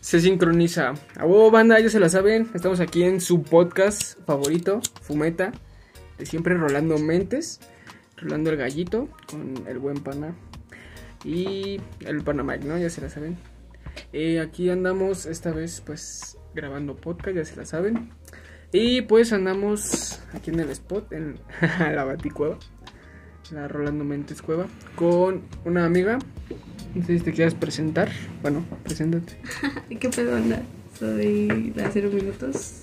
Se sincroniza. Huevo, banda, ya se la saben. Estamos aquí en su podcast favorito, Fumeta. De siempre Rolando Mentes. Rolando el gallito con el buen pana. Y el Panamá, ¿no? Ya se la saben. Eh, aquí andamos esta vez, pues, grabando podcast, ya se la saben. Y pues andamos aquí en el spot, en la Baticueva. La Rolando Mentes Cueva. Con una amiga. No sé si te quieres presentar. Bueno, preséntate. ¿Qué pedo anda? Soy la Cero Minutos.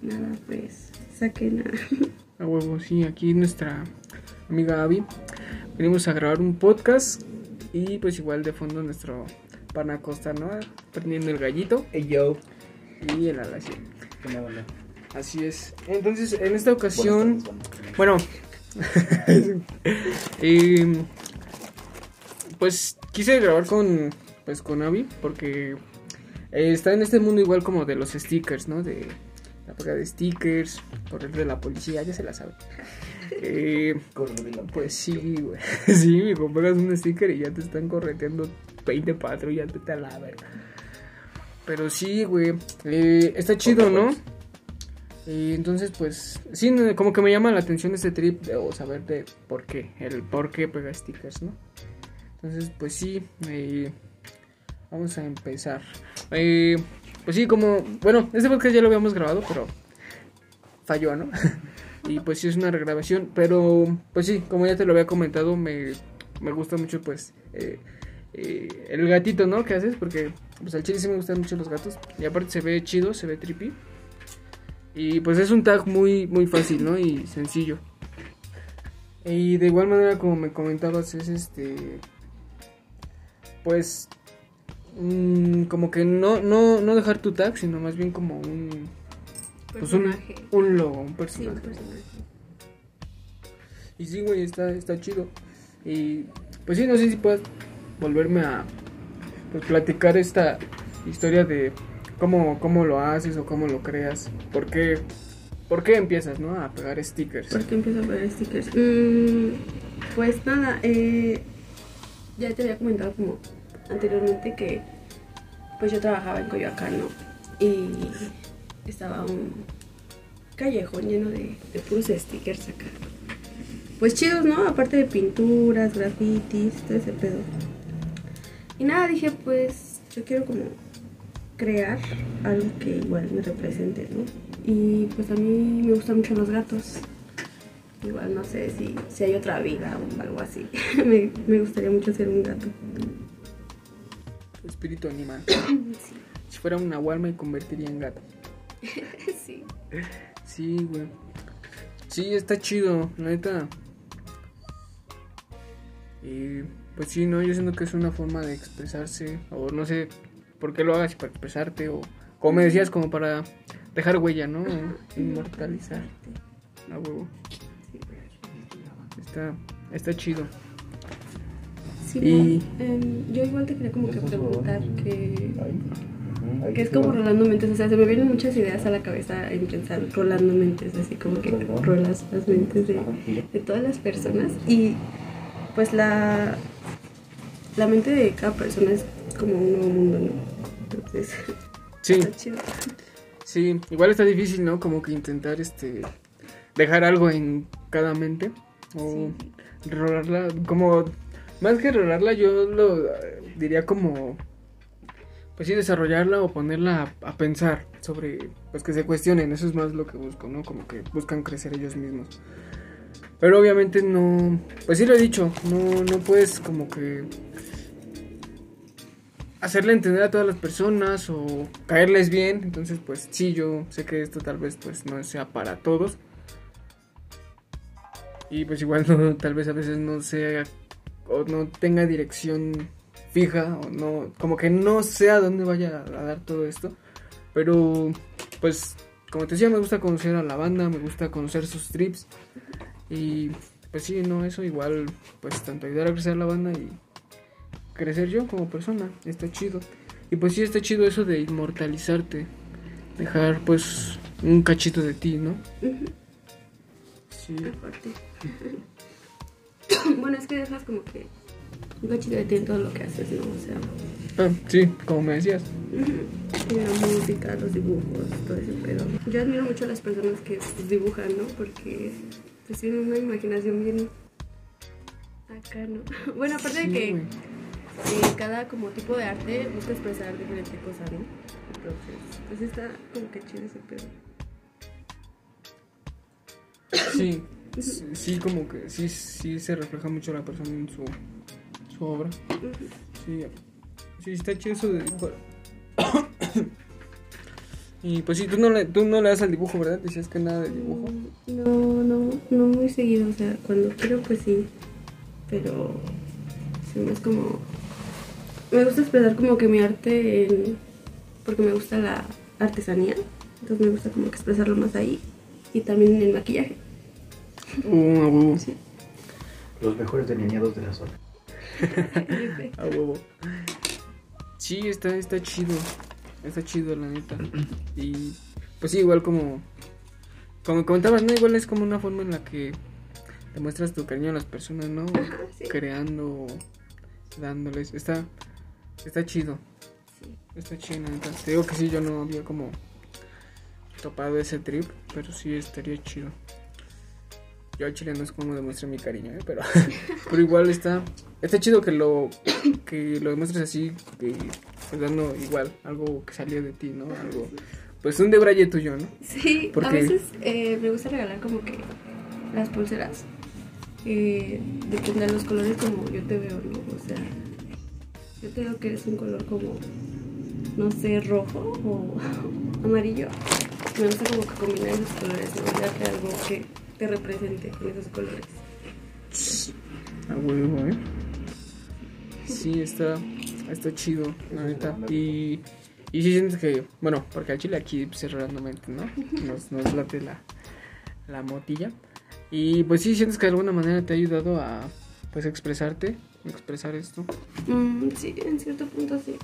Nada, pues, saquen a... A huevo, sí, aquí nuestra amiga Abby. Venimos a grabar un podcast. Y pues igual de fondo nuestro pana Costa, ¿no? Prendiendo el gallito. Hey yo. Y el alacio. ¿Qué me vale? Así es. Entonces, en esta ocasión, bueno, y, pues quise grabar con, pues con Abby porque eh, está en este mundo igual como de los stickers, ¿no? De la paga de stickers, correr de la policía, ya se la sabe. Eh, pues sí, güey. Sí, mi pegas un sticker y ya te están correteando 20 patrullas, vete a la verga. Pero sí, güey. eh, está chido, ¿no? Y entonces, pues, sí, como que me llama la atención este trip de, o saber de por qué, el por qué pega stickers, ¿no? Entonces, pues sí, eh, vamos a empezar. Eh, pues sí, como, bueno, este podcast ya lo habíamos grabado, pero falló, ¿no? y pues sí es una regrabación, pero pues sí, como ya te lo había comentado, me, me gusta mucho pues eh, eh, el gatito, ¿no? Que haces, porque pues al chile sí me gustan mucho los gatos y aparte se ve chido, se ve trippy. Y pues es un tag muy, muy fácil, ¿no? Y sencillo. Y de igual manera, como me comentabas, es este. Pues. mm, como que no, no, no dejar tu tag, sino más bien como un. Pues un, Personaje. un logo, un Sí, personaje. un personaje. Y sí, güey, está, está chido. Y pues sí, no sé si puedes volverme a pues, platicar esta historia de cómo, cómo lo haces o cómo lo creas. ¿Por qué, por qué empiezas, no? A pegar stickers. ¿Por qué empiezo a poner stickers? Mm, pues nada, eh, ya te había comentado como anteriormente que pues yo trabajaba en Coyoacán. Y estaba un callejón lleno de, de puros stickers acá. Pues chidos, ¿no? Aparte de pinturas, grafitis, todo ese pedo. Y nada, dije pues yo quiero como crear algo que igual me represente, ¿no? Y pues a mí me gustan mucho los gatos. Igual no sé si, si hay otra vida o algo así. me, me gustaría mucho ser un gato. Espíritu animal. Sí. Si fuera una Nahual me convertiría en gato. sí. Sí, güey. Sí, está chido, la neta. Y pues sí, no, yo siento que es una forma de expresarse, o no sé por qué lo hagas, para expresarte, o como me decías, como para dejar huella, ¿no? Inmortalizar. A huevo. Está, está chido. Sí, Y- no, em, yo igual te quería como que preguntar que, que es como Rolando Mentes, o sea, se me vienen muchas ideas a la cabeza en pensar Rolando Mentes, así como que rolas las mentes de, de todas las personas y pues la, la mente de cada persona es como un nuevo mundo, ¿no? Entonces, Sí, está chido. sí, igual está difícil, ¿no? Como que intentar este dejar algo en cada mente o rolarla, como más que rolarla yo lo eh, diría como pues sí desarrollarla o ponerla a, a pensar sobre pues que se cuestionen, eso es más lo que busco, ¿no? Como que buscan crecer ellos mismos. Pero obviamente no, pues sí lo he dicho, no no puedes como que hacerle entender a todas las personas o caerles bien. Entonces, pues sí, yo sé que esto tal vez pues no sea para todos. Y pues igual no, tal vez a veces no sea o no tenga dirección fija o no, como que no sé a dónde vaya a dar todo esto. Pero pues como te decía, me gusta conocer a la banda, me gusta conocer sus trips. Y pues sí, no, eso igual, pues tanto ayudar a crecer la banda y crecer yo como persona, está chido. Y pues sí está chido eso de inmortalizarte, dejar pues un cachito de ti, ¿no? Sí. Bueno, es que dejas como que Lo chido de ti en todo lo que haces, ¿no? O sea, Ah, sí, como me decías. la música, los dibujos, todo ese pedo. Yo admiro mucho a las personas que dibujan, ¿no? Porque pues tienen una imaginación bien acá, ¿no? Bueno, aparte de que eh, cada como tipo de arte busca expresar diferente cosa, ¿no? Entonces, pues está como que chido ese pedo. Sí, sí, como que sí, sí se refleja mucho la persona en su, su obra. Sí, sí, está chido eso de y pues sí, tú no, le, tú no le das al dibujo, ¿verdad? Decías que nada de dibujo. No, no, no muy seguido, o sea, cuando quiero pues sí, pero sí, es como... Me gusta expresar como que mi arte en... porque me gusta la artesanía, entonces me gusta como que expresarlo más ahí y también en el maquillaje. Uh, a huevo. Sí. Los mejores delineados de la zona. A huevo. Sí, está, está chido. Está chido, la neta. Y pues sí, igual como. Como comentabas, ¿no? Igual es como una forma en la que demuestras tu cariño a las personas, ¿no? Ajá, sí. Creando, dándoles. Está, está chido. Sí. Está chido, la neta. Te digo que sí, yo no había como topado ese trip, pero sí estaría chido. Yo al chile no es como demuestre mi cariño, ¿eh? pero, pero igual está, está chido que lo, que lo demuestres así, que, pues dando igual, algo que salió de ti, ¿no? Algo, pues un debraye tuyo, ¿no? Sí, ¿Por a veces eh, me gusta regalar como que las pulseras. Eh, depende de los colores como yo te veo, ¿no? O sea, yo te veo que eres un color como, no sé, rojo o amarillo. Me gusta como que combinar esos colores, ¿no? Darte algo que te represente con esos colores. A huevo, ¿eh? Sí, está, está chido, la neta. Y, y sí sientes que, bueno, porque al chile aquí pues, randommente, ¿no? Nos, nos late la, la motilla. Y pues sí sientes que de alguna manera te ha ayudado a, pues, expresarte, expresar esto. Mm, sí, en cierto punto sí.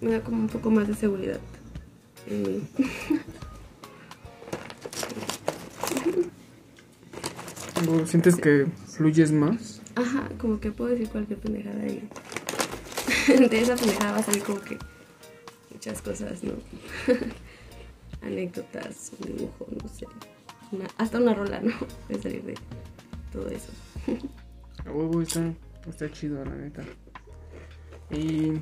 Me da como un poco más de seguridad en mí. ¿O ¿Sientes que fluyes más? Ajá, como que puedo decir cualquier pendejada y de esa pendejada va a salir como que muchas cosas, ¿no? Anécdotas, un dibujo, no sé. una- hasta una rola, ¿no? Puede salir de todo eso. A huevo está, está chido, la neta. Y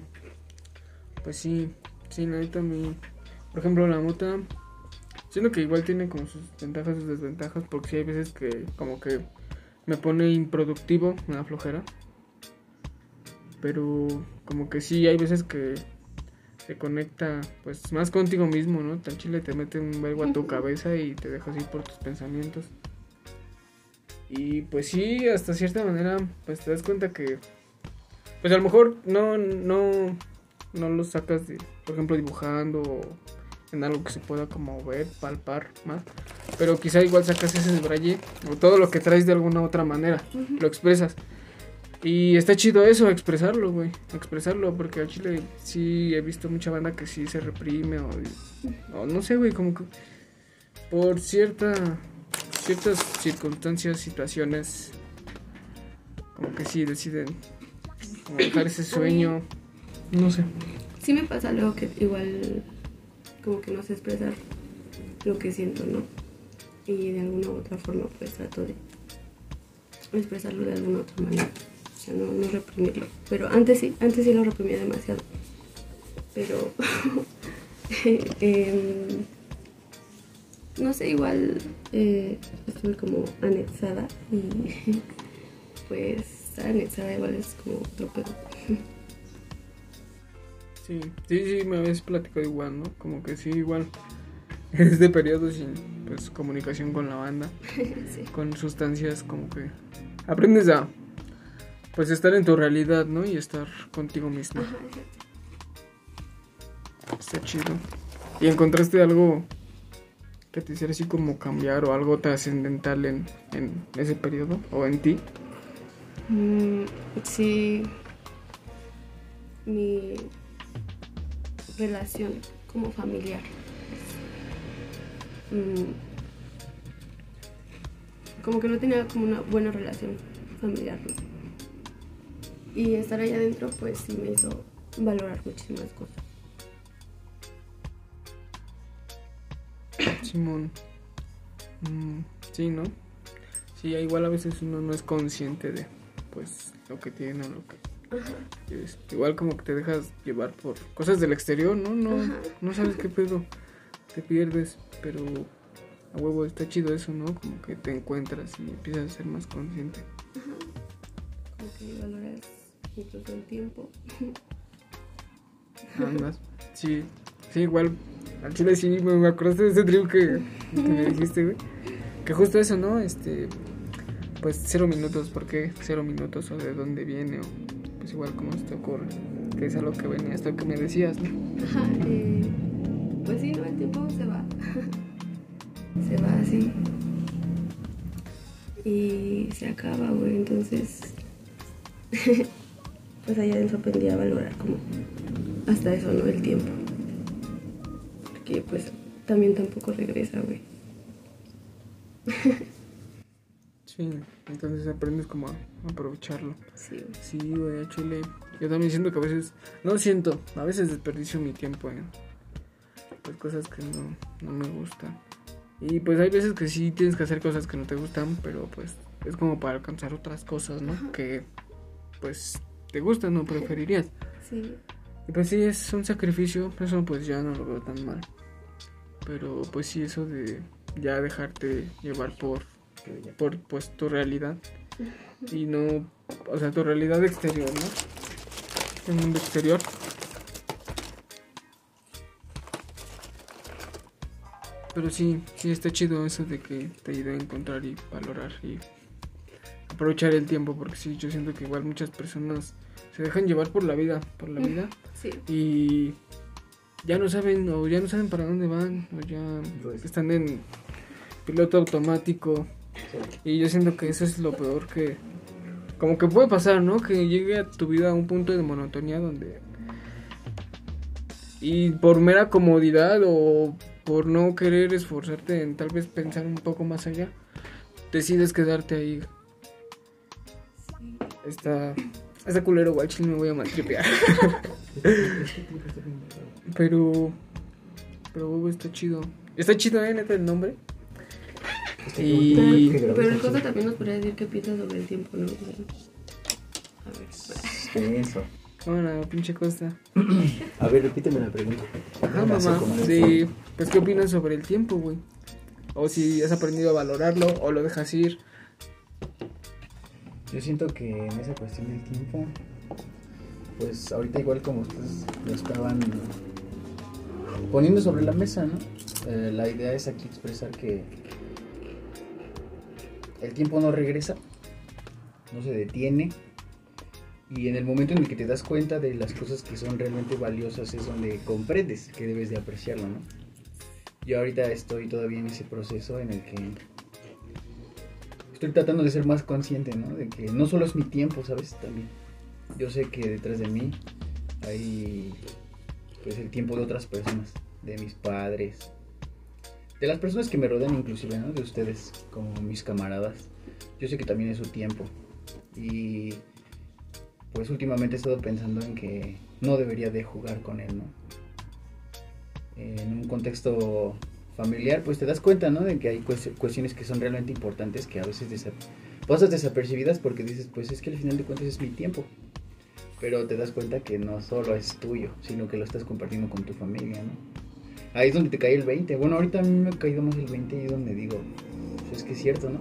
pues sí, sí, la neta mí, por ejemplo, la mota, siento que igual tiene como sus ventajas y sus desventajas, porque sí hay veces que como que me pone improductivo, me da flojera. Pero como que sí hay veces que se conecta pues más contigo mismo, ¿no? Tan chile te mete un verbo a tu cabeza y te dejas ir por tus pensamientos. Y pues sí, hasta cierta manera, pues te das cuenta que, pues a lo mejor no, no, no lo sacas de, por ejemplo, dibujando o en algo que se pueda como ver, palpar más. Pero quizá igual sacas ese debraye o todo lo que traes de alguna otra manera, lo expresas. Y está chido eso, expresarlo, güey, expresarlo, porque al chile sí he visto mucha banda que sí se reprime o, o no sé, güey, como que por cierta ciertas circunstancias, situaciones, como que sí deciden como dejar ese sueño, no sé. Sí me pasa luego que igual como que no sé expresar lo que siento, ¿no? Y de alguna u otra forma pues trato de expresarlo de alguna otra manera. O sea, no, no reprimirlo. Pero antes sí, antes sí lo reprimía demasiado. Pero em, no sé, igual eh, estuve como anexada y pues anexada igual es como otro pedo. Sí, sí, sí, me habías platicado igual, ¿no? Como que sí, igual. Es de periodo sin pues, comunicación con la banda, sí. con sustancias, como que aprendes a pues estar en tu realidad, ¿no? Y estar contigo mismo. Ajá. Está chido. ¿Y encontraste algo que te hiciera así como cambiar o algo trascendental en, en ese periodo o en ti? Mm, sí. Mi relación como familiar. Mm, como que no tenía como una buena relación familiar. Y estar allá adentro, pues sí me hizo valorar muchísimas cosas. Simón. Mm, sí, ¿no? Sí, igual a veces uno no es consciente de, pues, lo que tiene o lo que Ajá. es. Igual como que te dejas llevar por cosas del exterior, ¿no? No, Ajá. no sabes qué pedo. Te pierdes, pero a huevo está chido eso, ¿no? Como que te encuentras y empiezas a ser más consciente. Como que valoras incluso el tiempo. Andas. Sí, sí, igual. Al chile sí, me me acordaste de ese trío que, que me dijiste, güey. Que justo eso, ¿no? Este, pues cero minutos, ¿por qué cero minutos? O de dónde viene, o igual cómo se te ocurre. Que es a lo que venía, esto que me decías, ¿no? Ajá, eh, pues sí, ¿no? el tiempo se va. se va así. Y se acaba, güey. Entonces, pues allá adentro aprendí a valorar como hasta eso, ¿no? El tiempo. Porque pues también tampoco regresa, güey. Sí, entonces aprendes como a aprovecharlo. Sí. Sí, güey, a chile. Yo también siento que a veces, no siento, a veces desperdicio mi tiempo en pues, cosas que no, no me gustan. Y pues hay veces que sí tienes que hacer cosas que no te gustan, pero pues es como para alcanzar otras cosas, ¿no? Que pues te gustan o preferirías. Sí, Y pues sí, es un sacrificio, eso pues ya no lo veo tan mal. Pero pues sí, eso de ya dejarte llevar por, por pues tu realidad y no, o sea, tu realidad exterior, ¿no? El mundo exterior. Pero sí, sí está chido eso de que te ayude a encontrar y valorar y aprovechar el tiempo, porque sí, yo siento que igual muchas personas se dejan llevar por la vida, por la vida sí. y ya no saben o ya no saben para dónde van o ya Pues- están en piloto automático y yo siento que eso es lo peor que como que puede pasar, ¿no? Que llegue a tu vida a un punto de monotonía donde y por mera comodidad o por no querer esforzarte en tal vez pensar un poco más allá, decides quedarte ahí. Está está culero, guay, chile, me voy a maltripear. Pero. Pero huevo, está chido. Está chido, eh, neta, el nombre. Y- Pero el cosa también nos podría decir qué piensas sobre el tiempo, ¿no? A ver. Eso. Cámara, pinche costa. A ver, repíteme la pregunta. Hace mamá. Sí. Pues, ¿qué opinas sobre el tiempo, güey? O si has aprendido a valorarlo o lo dejas ir. Yo siento que en esa cuestión del tiempo, pues ahorita igual como ustedes lo estaban poniendo sobre la mesa, ¿no? Eh, la idea es aquí expresar que el tiempo no regresa, no se detiene y en el momento en el que te das cuenta de las cosas que son realmente valiosas es donde comprendes que debes de apreciarlo, ¿no? Yo ahorita estoy todavía en ese proceso en el que estoy tratando de ser más consciente, ¿no? De que no solo es mi tiempo, ¿sabes? También. Yo sé que detrás de mí hay pues el tiempo de otras personas, de mis padres, de las personas que me rodean inclusive, ¿no? De ustedes, como mis camaradas. Yo sé que también es su tiempo. Y pues últimamente he estado pensando en que no debería de jugar con él, ¿no? En un contexto familiar, pues te das cuenta, ¿no? De que hay cues- cuestiones que son realmente importantes que a veces pasas desapercibidas porque dices, pues es que al final de cuentas es mi tiempo. Pero te das cuenta que no solo es tuyo, sino que lo estás compartiendo con tu familia, ¿no? Ahí es donde te cae el 20. Bueno, ahorita a mí me ha caído más el 20 y es donde digo, pues es que es cierto, ¿no?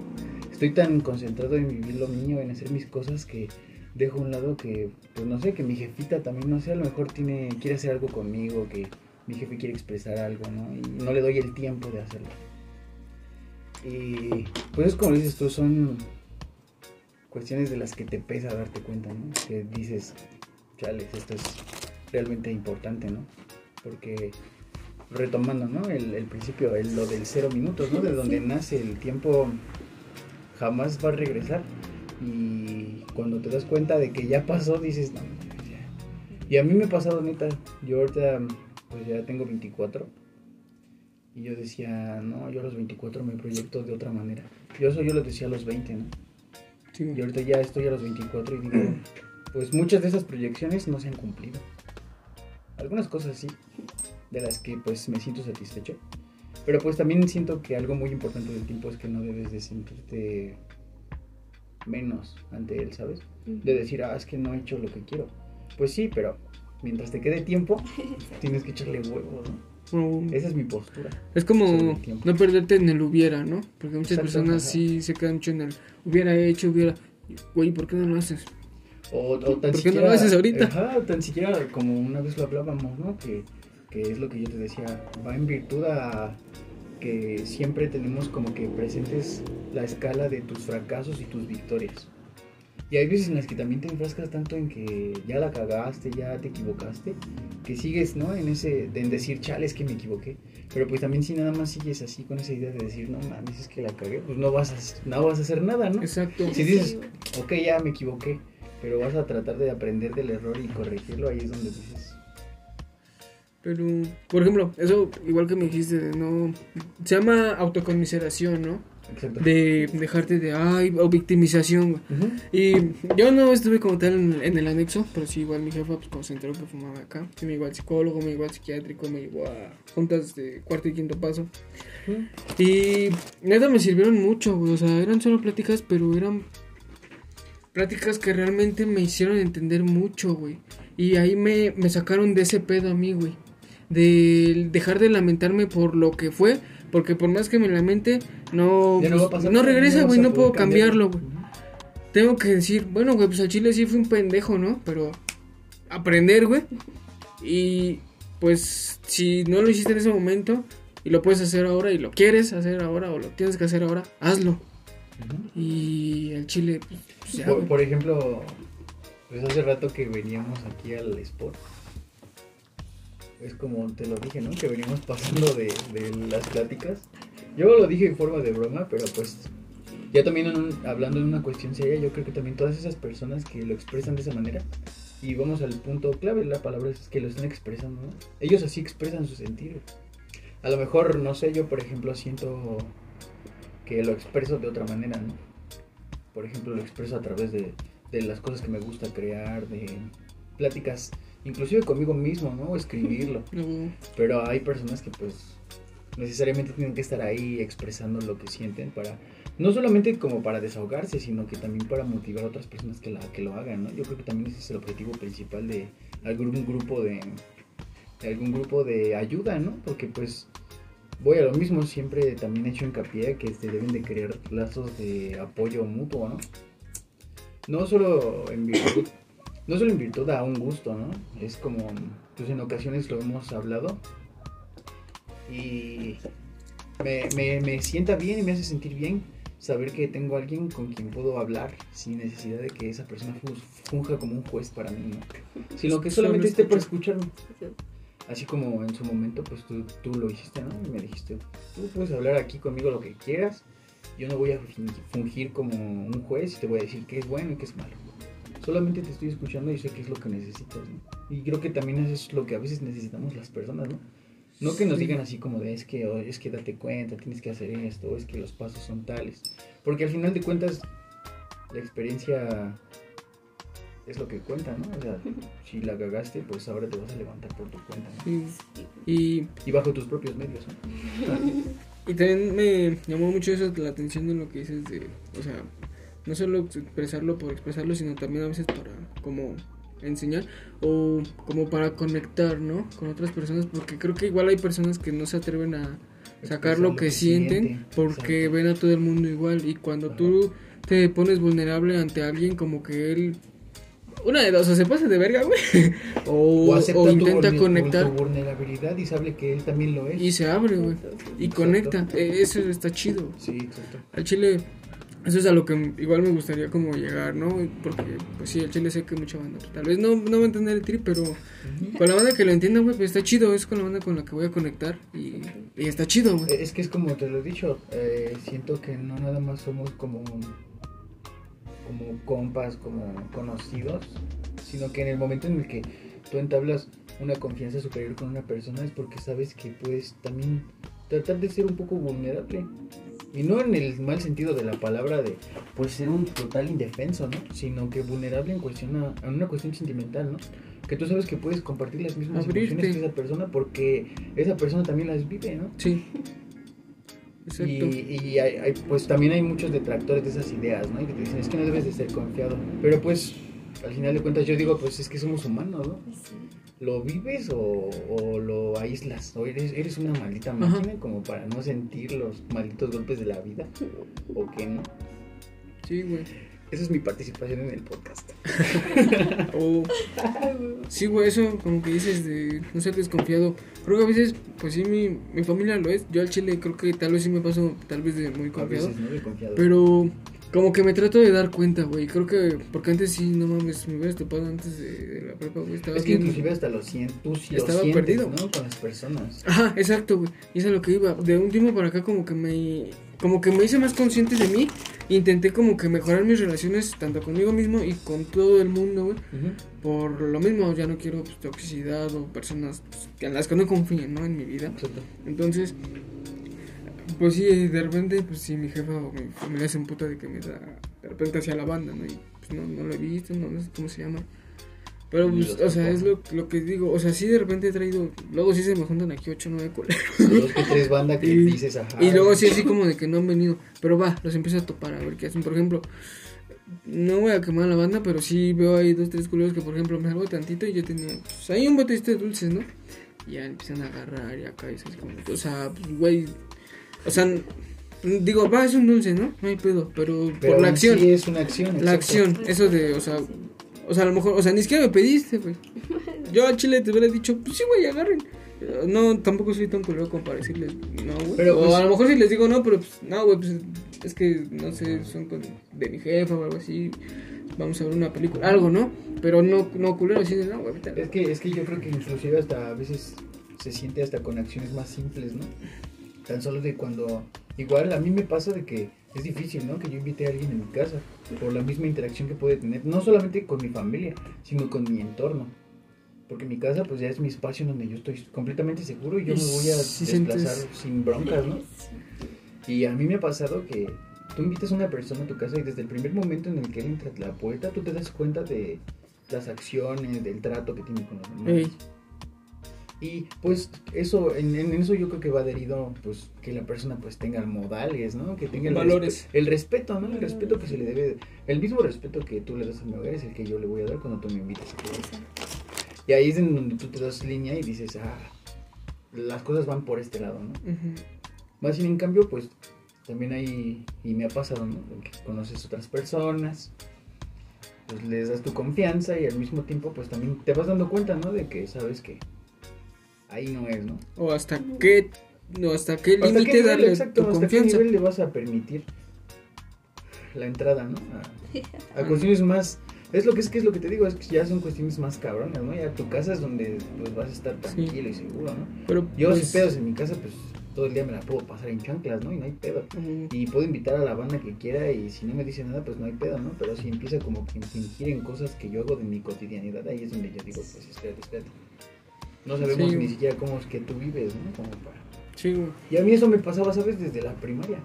Estoy tan concentrado en vivir lo mío, en hacer mis cosas que dejo a un lado que, pues no sé, que mi jefita también, no sé, a lo mejor tiene, quiere hacer algo conmigo, que mi jefe quiere expresar algo, ¿no? Y no le doy el tiempo de hacerlo. Y pues es como dices tú, son cuestiones de las que te pesa darte cuenta, ¿no? Que dices, chales, esto es realmente importante, ¿no? Porque retomando, ¿no? El, el principio, el, lo del cero minutos, ¿no? De donde nace el tiempo jamás va a regresar. Y cuando te das cuenta de que ya pasó, dices, no, ya. Y a mí me ha pasado, neta, yo ahorita pues ya tengo 24. Y yo decía, no, yo a los 24 me proyecto de otra manera. Yo eso yo lo decía a los 20, ¿no? Sí. Y ahorita ya estoy a los 24 y digo, pues muchas de esas proyecciones no se han cumplido. Algunas cosas sí, de las que pues me siento satisfecho. Pero pues también siento que algo muy importante del tiempo es que no debes de sentirte menos ante él, ¿sabes? De decir, ah, es que no he hecho lo que quiero. Pues sí, pero mientras te quede tiempo, tienes que echarle huevos, ¿no? O- Esa es mi postura. Es como no perderte en el hubiera, ¿no? Porque muchas Exacto, personas ajá. sí se quedan mucho en el hubiera hecho, hubiera. Güey, ¿por qué no lo haces? O, o tan ¿Por qué no siquiera, lo haces ahorita? Ajá, tan siquiera como una vez lo hablábamos, ¿no? Que, que es lo que yo te decía, va en virtud a que siempre tenemos como que presentes la escala de tus fracasos y tus victorias. Y hay veces en las que también te enfrascas tanto en que ya la cagaste, ya te equivocaste, que sigues, ¿no? En ese, en decir, chale, es que me equivoqué. Pero pues también si nada más sigues así con esa idea de decir, no mames, es que la cagué, pues no vas a, no vas a hacer nada, ¿no? Exacto. Si dices, ok, ya me equivoqué, pero vas a tratar de aprender del error y corregirlo, ahí es donde dices, Pero, por ejemplo, eso igual que me dijiste de no. Se llama autoconmiseración, ¿no? exacto. De dejarte de. Ay, o victimización, güey. Ujú. Y yo no estuve como tal en, en el anexo, pero sí, igual mi jefa, pues cuando se enteró que fumaba acá, sí me llevó al psicólogo, me llevó al psiquiátrico, me llevó a juntas de cuarto y quinto paso. Y neta me sirvieron mucho, güey. O sea, eran solo pláticas, pero eran pláticas que realmente me hicieron entender mucho, güey. Y ahí me, me sacaron de ese pedo a mí, güey. De dejar de lamentarme por lo que fue. Porque por más que me lamente, no, no pues, pasar no nada, regresa, güey. No puedo cambiarlo, güey. Tengo que decir, bueno, güey, pues al chile sí fue un pendejo, ¿no? Pero aprender, güey. Y pues si no lo hiciste en ese momento y lo puedes hacer ahora y lo quieres hacer ahora o lo tienes que hacer ahora, hazlo. Y el chile, pues, ya, Por, por ejemplo, pues hace rato que veníamos aquí al Sport. Es como te lo dije, ¿no? Que veníamos pasando de, de las pláticas. Yo lo dije en forma de broma, pero pues ya también en hablando de una cuestión seria, yo creo que también todas esas personas que lo expresan de esa manera, y vamos al punto clave, la palabra es que lo están expresando, ¿no? Ellos así expresan su sentir. A lo mejor, no sé, yo por ejemplo siento que lo expreso de otra manera, ¿no? Por ejemplo, lo expreso a través de, de las cosas que me gusta crear, de pláticas, inclusive conmigo mismo, ¿no? O escribirlo. Pero hay personas que pues necesariamente tienen que estar ahí expresando lo que sienten para no solamente como para desahogarse, sino que también para motivar a otras personas que, la, que lo hagan, ¿no? Yo creo que también ese es el objetivo principal de algún grupo de, de algún grupo de ayuda, ¿no? Porque pues voy a lo mismo, siempre también he hecho hincapié que se deben de crear lazos de apoyo mutuo, ¿no? No solo en virtud, no solo en virtud a un gusto, ¿no? Es como, pues en ocasiones lo hemos hablado y me, me, me sienta bien y me hace sentir bien saber que tengo a alguien con quien puedo hablar sin necesidad de que esa persona fu- funja como un juez para mí, ¿no? Sino que solamente esté para escucha. escucharme. Así como en su momento, pues tú, tú lo hiciste, ¿no? Y me dijiste, tú puedes hablar aquí conmigo lo que quieras. Yo no voy a fungir como un juez y te voy a decir qué es bueno y qué es malo. Solamente te estoy escuchando y sé qué es lo que necesitas, ¿no? Y creo que también eso es lo que a veces necesitamos las personas, ¿no? No que nos Sí. digan así como de es que, oh, es que date cuenta, tienes que hacer esto, es que los pasos son tales. Porque al final de cuentas, la experiencia es lo que cuenta, ¿no? O sea, si la cagaste, pues ahora te vas a levantar por tu cuenta, ¿no? Sí. Y, Y bajo tus propios medios, ¿no? y también me llamó mucho eso la atención de lo que dices de, o sea, no solo expresarlo por expresarlo, sino también a veces para como enseñar o como para conectar, ¿no? Con otras personas, porque creo que igual hay personas que no se atreven a sacar lo que sienten porque exacto. ven a todo el mundo igual y cuando Ajá. tú te pones vulnerable ante alguien como que él una de dos, o se pasa de verga, güey, o, O intenta conectar vulnerabilidad y sabe que él también lo es. y se abre, güey, y Exacto. conecta, Eh, eso está chido. Sí, exacto. Al chile, eso es a lo que igual me gustaría como llegar, ¿no? Porque, pues sí, al chile sé que mucha banda, tal vez no, no va a entender el trip, pero con la banda que lo entienda, güey, pues está chido, es con la banda con la que voy a conectar y, y está chido, güey. Es que es como te lo he dicho, eh, siento que no nada más somos como como compas, como conocidos, sino que en el momento en el que tú entablas una confianza superior con una persona es porque sabes que puedes también tratar de ser un poco vulnerable. Y no en el mal sentido de la palabra de, pues, ser un total indefenso, ¿no? Sino que vulnerable en, cuestión a, en una cuestión sentimental, ¿no? Que tú sabes que puedes compartir las mismas Abrirte. emociones que esa persona porque esa persona también las vive, ¿no? Sí. Exacto. Y, y hay, hay- pues también hay muchos detractores de esas ideas, ¿no? Y que te dicen, es que no debes de ser confiado. Pero pues, al final de cuentas, yo digo, pues es que somos humanos, ¿no? ¿Lo vives o, o lo aíslas? ¿O eres, eres una maldita Ajá. máquina como para no sentir los malditos golpes de la vida? ¿O qué no? Sí, güey. Esa es mi participación en el podcast. O... Sí, güey, eso como que dices de no ser desconfiado. Creo que a veces, pues sí, mi, mi familia lo es. Yo al chile creo que tal vez sí me paso tal vez de muy A confiado. veces, ¿no? De confiado. Pero como que me trato de dar cuenta, güey. Creo que, porque antes sí, no mames, me hubieras topado antes de, de la prepa, güey. Estaba es que inclusive hasta lo sientes, tú sí Estaba sientes, perdido. ¿no? Con las personas. Ajá, exacto, güey. Y es a lo que iba. De un tiempo para acá como que me como que me hice más consciente de mí. Intenté como que mejorar mis relaciones tanto conmigo mismo y con todo el mundo, güey. Por lo mismo, ya no quiero pues, toxicidad o personas pues, en las que no confíen, ¿no? En mi vida. Exacto. Entonces, pues sí, de repente, pues sí, mi jefa o mi familia se emputa de que me da de repente hacia la banda, ¿no? Y pues no, no lo he visto, no, no sé cómo se llama. Pero, pues, o sea, es lo, lo que digo. O sea, sí, de repente he traído. Luego sí se me juntan aquí 8 o 9 coleros. Dos que tres bandas que Y- dices, ajá. Y luego sí, así como de que no han venido. Pero va, los empiezo a topar a ver qué hacen. Por ejemplo, no voy a quemar la banda, pero sí veo ahí dos, tres culeros que, por ejemplo, me salgo tantito y yo tenía. Pues ahí un botecito de dulces, ¿no? Y ya empiezan a agarrar y acá y así como. O sea, pues, güey. O sea, digo, va, es un dulce, ¿no? No hay pedo. Pero, Pero por la acción. Sí es una acción. La exacto. acción, eso de, o sea, o sea, a lo mejor, o sea, ni siquiera me pediste, güey. Yo a Chile te hubiera dicho, pues sí, güey, agarren. No, tampoco soy tan culero como para decirles, no, güey. Pero, o pues- a lo mejor si les digo no, pero pues, no, güey, pues es que, no sé, son con, de mi jefa o algo así. Vamos a ver una película, algo, ¿no? Pero no, no culero, así de, no, güey, Es que, es que yo creo que inclusive hasta a veces se siente hasta con acciones más simples, ¿no? Tan solo de cuando... Igual a mí me pasa de que es difícil, ¿no? Que yo invite a alguien en mi casa por la misma interacción que puede tener, no solamente con mi familia, sino con mi entorno. Porque mi casa pues ya es mi espacio donde yo estoy completamente seguro y yo me voy a desplazar sin broncas, ¿no? Y a mí me ha pasado que tú invitas a una persona a tu casa y desde el primer momento en el que él entra a la puerta, tú te das cuenta de las acciones, del trato que tiene con los demás. Y pues eso, en, en eso yo creo que va adherido, pues que la persona pues tenga modales, ¿no? Que tenga el, Valores. respe- el respeto, ¿no? El respeto que se le debe, el mismo respeto que tú le das a mi hogar es el que yo le voy a dar cuando tú me invitas. Y ahí es en donde tú te das línea y dices, ah, las cosas van por este lado, ¿no? Más sin en cambio, pues también hay, y me ha pasado, ¿no? Que conoces otras personas, pues les das tu confianza y al mismo tiempo, pues también te vas dando cuenta, ¿no? De que sabes que ahí no es, ¿no? O hasta qué, no, hasta qué ¿Hasta qué límite darle exacto, tu hasta qué nivel le vas a permitir la entrada, ¿no? A, a cuestiones más... Es lo que es que es lo que te digo, es que ya son cuestiones más cabronas, ¿no? Ya tu casa es donde pues vas a estar tranquilo y seguro, ¿no? Pero, Yo pues, si pedos en mi casa, pues todo el día me la puedo pasar en chanclas, ¿no? Y no hay pedo. Y puedo invitar a la banda que quiera y si no me dice nada, pues no hay pedo, ¿no? Pero si empieza como que fingir en cosas que yo hago de mi cotidianidad, ahí es donde yo digo, pues espérate, espérate. No sabemos Sí. ni siquiera cómo es que tú vives, ¿no? Como para... Sí, güey. Y a mí eso me pasaba, ¿sabes? Desde la primaria.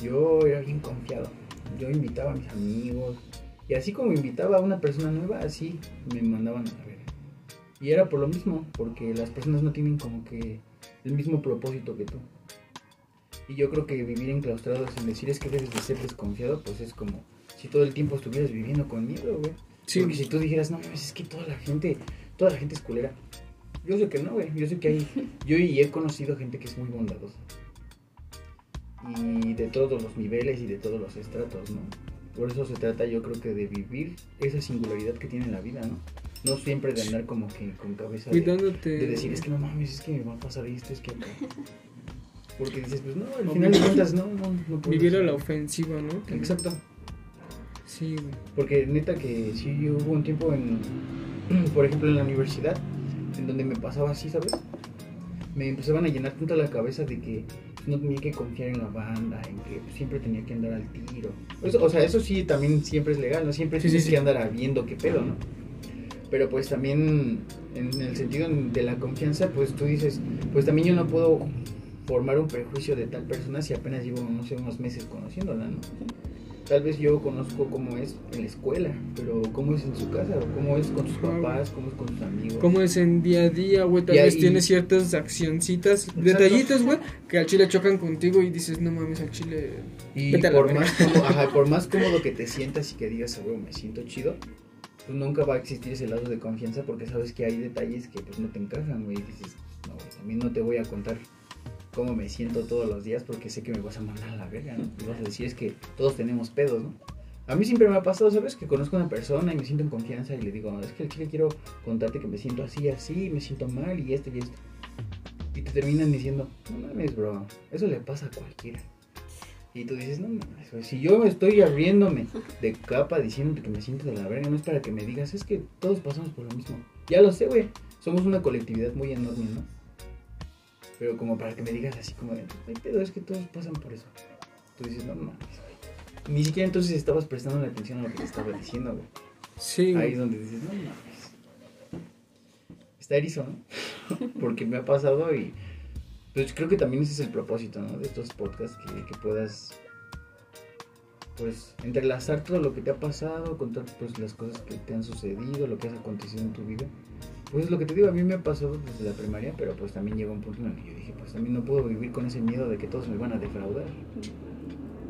Yo era bien confiado. Yo invitaba a mis amigos. Y así como invitaba a una persona nueva, así me mandaban a ver. Y era por lo mismo, porque las personas no tienen como que el mismo propósito que tú. Y yo creo que vivir enclaustrado sin decir es que debes de ser desconfiado, pues es como si todo el tiempo estuvieras viviendo con miedo, güey. Sí, Porque si tú dijeras, no mames, es que toda la gente, toda la gente es culera. Yo sé que no, güey. Yo sé que hay, yo y he conocido gente que es muy bondadosa. Y de todos los niveles y de todos los estratos, ¿no? Por eso se trata yo creo que de vivir esa singularidad que tiene la vida, ¿no? No siempre de andar como que con cabeza de, cuidándote. de decir, es que no mames, es que me va a pasar esto, es que acá". Porque dices, pues no, al No, final de cuentas no, no, no puedes. Vivir a la ofensiva, ¿no? Exacto. Sí, güey. Porque neta que sí hubo un tiempo en, por ejemplo, en la universidad, en donde me pasaba así, ¿sabes? Me empezaban a llenar tanto la cabeza de que no tenía que confiar en la banda, en que siempre tenía que andar al tiro. Eso- o sea, eso sí también siempre es legal, ¿no? Siempre Sí, tienes sí, sí. que andar viendo qué pedo, ¿no? Pero pues también en el sentido de la confianza, pues tú dices, pues también yo no puedo formar un prejuicio de tal persona si apenas llevo, no sé, unos meses conociéndola, ¿no? Tal vez yo conozco cómo es en la escuela, pero cómo es en su casa, o cómo es con sus papás, cómo es con sus amigos. Cómo es en día a día, güey. Tal Y vez ahí- tiene ciertas accioncitas, detallitos, güey, que al chile chocan contigo y dices, no mames, al chile. Y Vete a la por más, cómodo, ajá, por más cómodo que te sientas y que digas, "Ah, güey, me siento chido, pues nunca va a existir ese lado de confianza porque sabes que hay detalles que pues no te encajan, güey. Y dices, no, güey, también no te voy a contar cómo me siento todos los días porque sé que me vas a mandar a la verga, ¿no? Y vas a decir, es que todos tenemos pedos, ¿no? A mí siempre me ha pasado, ¿sabes? Que conozco a una persona y me siento en confianza y le digo, es que chica quiero contarte que me siento así, así, me siento mal y esto y esto. Y te terminan diciendo, no mames, bro, eso le pasa a cualquiera. Y tú dices, no mames, si yo estoy abriéndome de capa diciéndote que me siento de la verga, no es para que me digas, es que todos pasamos por lo mismo. Ya lo sé, güey, somos una colectividad muy enorme, ¿no? Pero como para que me digas así como de, ay, pedo, es que todos pasan por eso. Tú dices, no mames, güey. Ni siquiera entonces estabas prestando la atención a lo que te estaba diciendo, güey. Sí, Ahí es donde dices, no mames. Está erizo, ¿no? Porque me ha pasado y pues creo que también ese es el propósito, ¿no? De estos podcasts, que, que puedas pues entrelazar todo lo que te ha pasado, contar pues las cosas que te han sucedido, lo que has acontecido en tu vida. Pues lo que te digo, a mí me ha pasado desde la primaria, pero pues también llegó un punto en el que yo dije, pues también no puedo vivir con ese miedo de que todos me van a defraudar.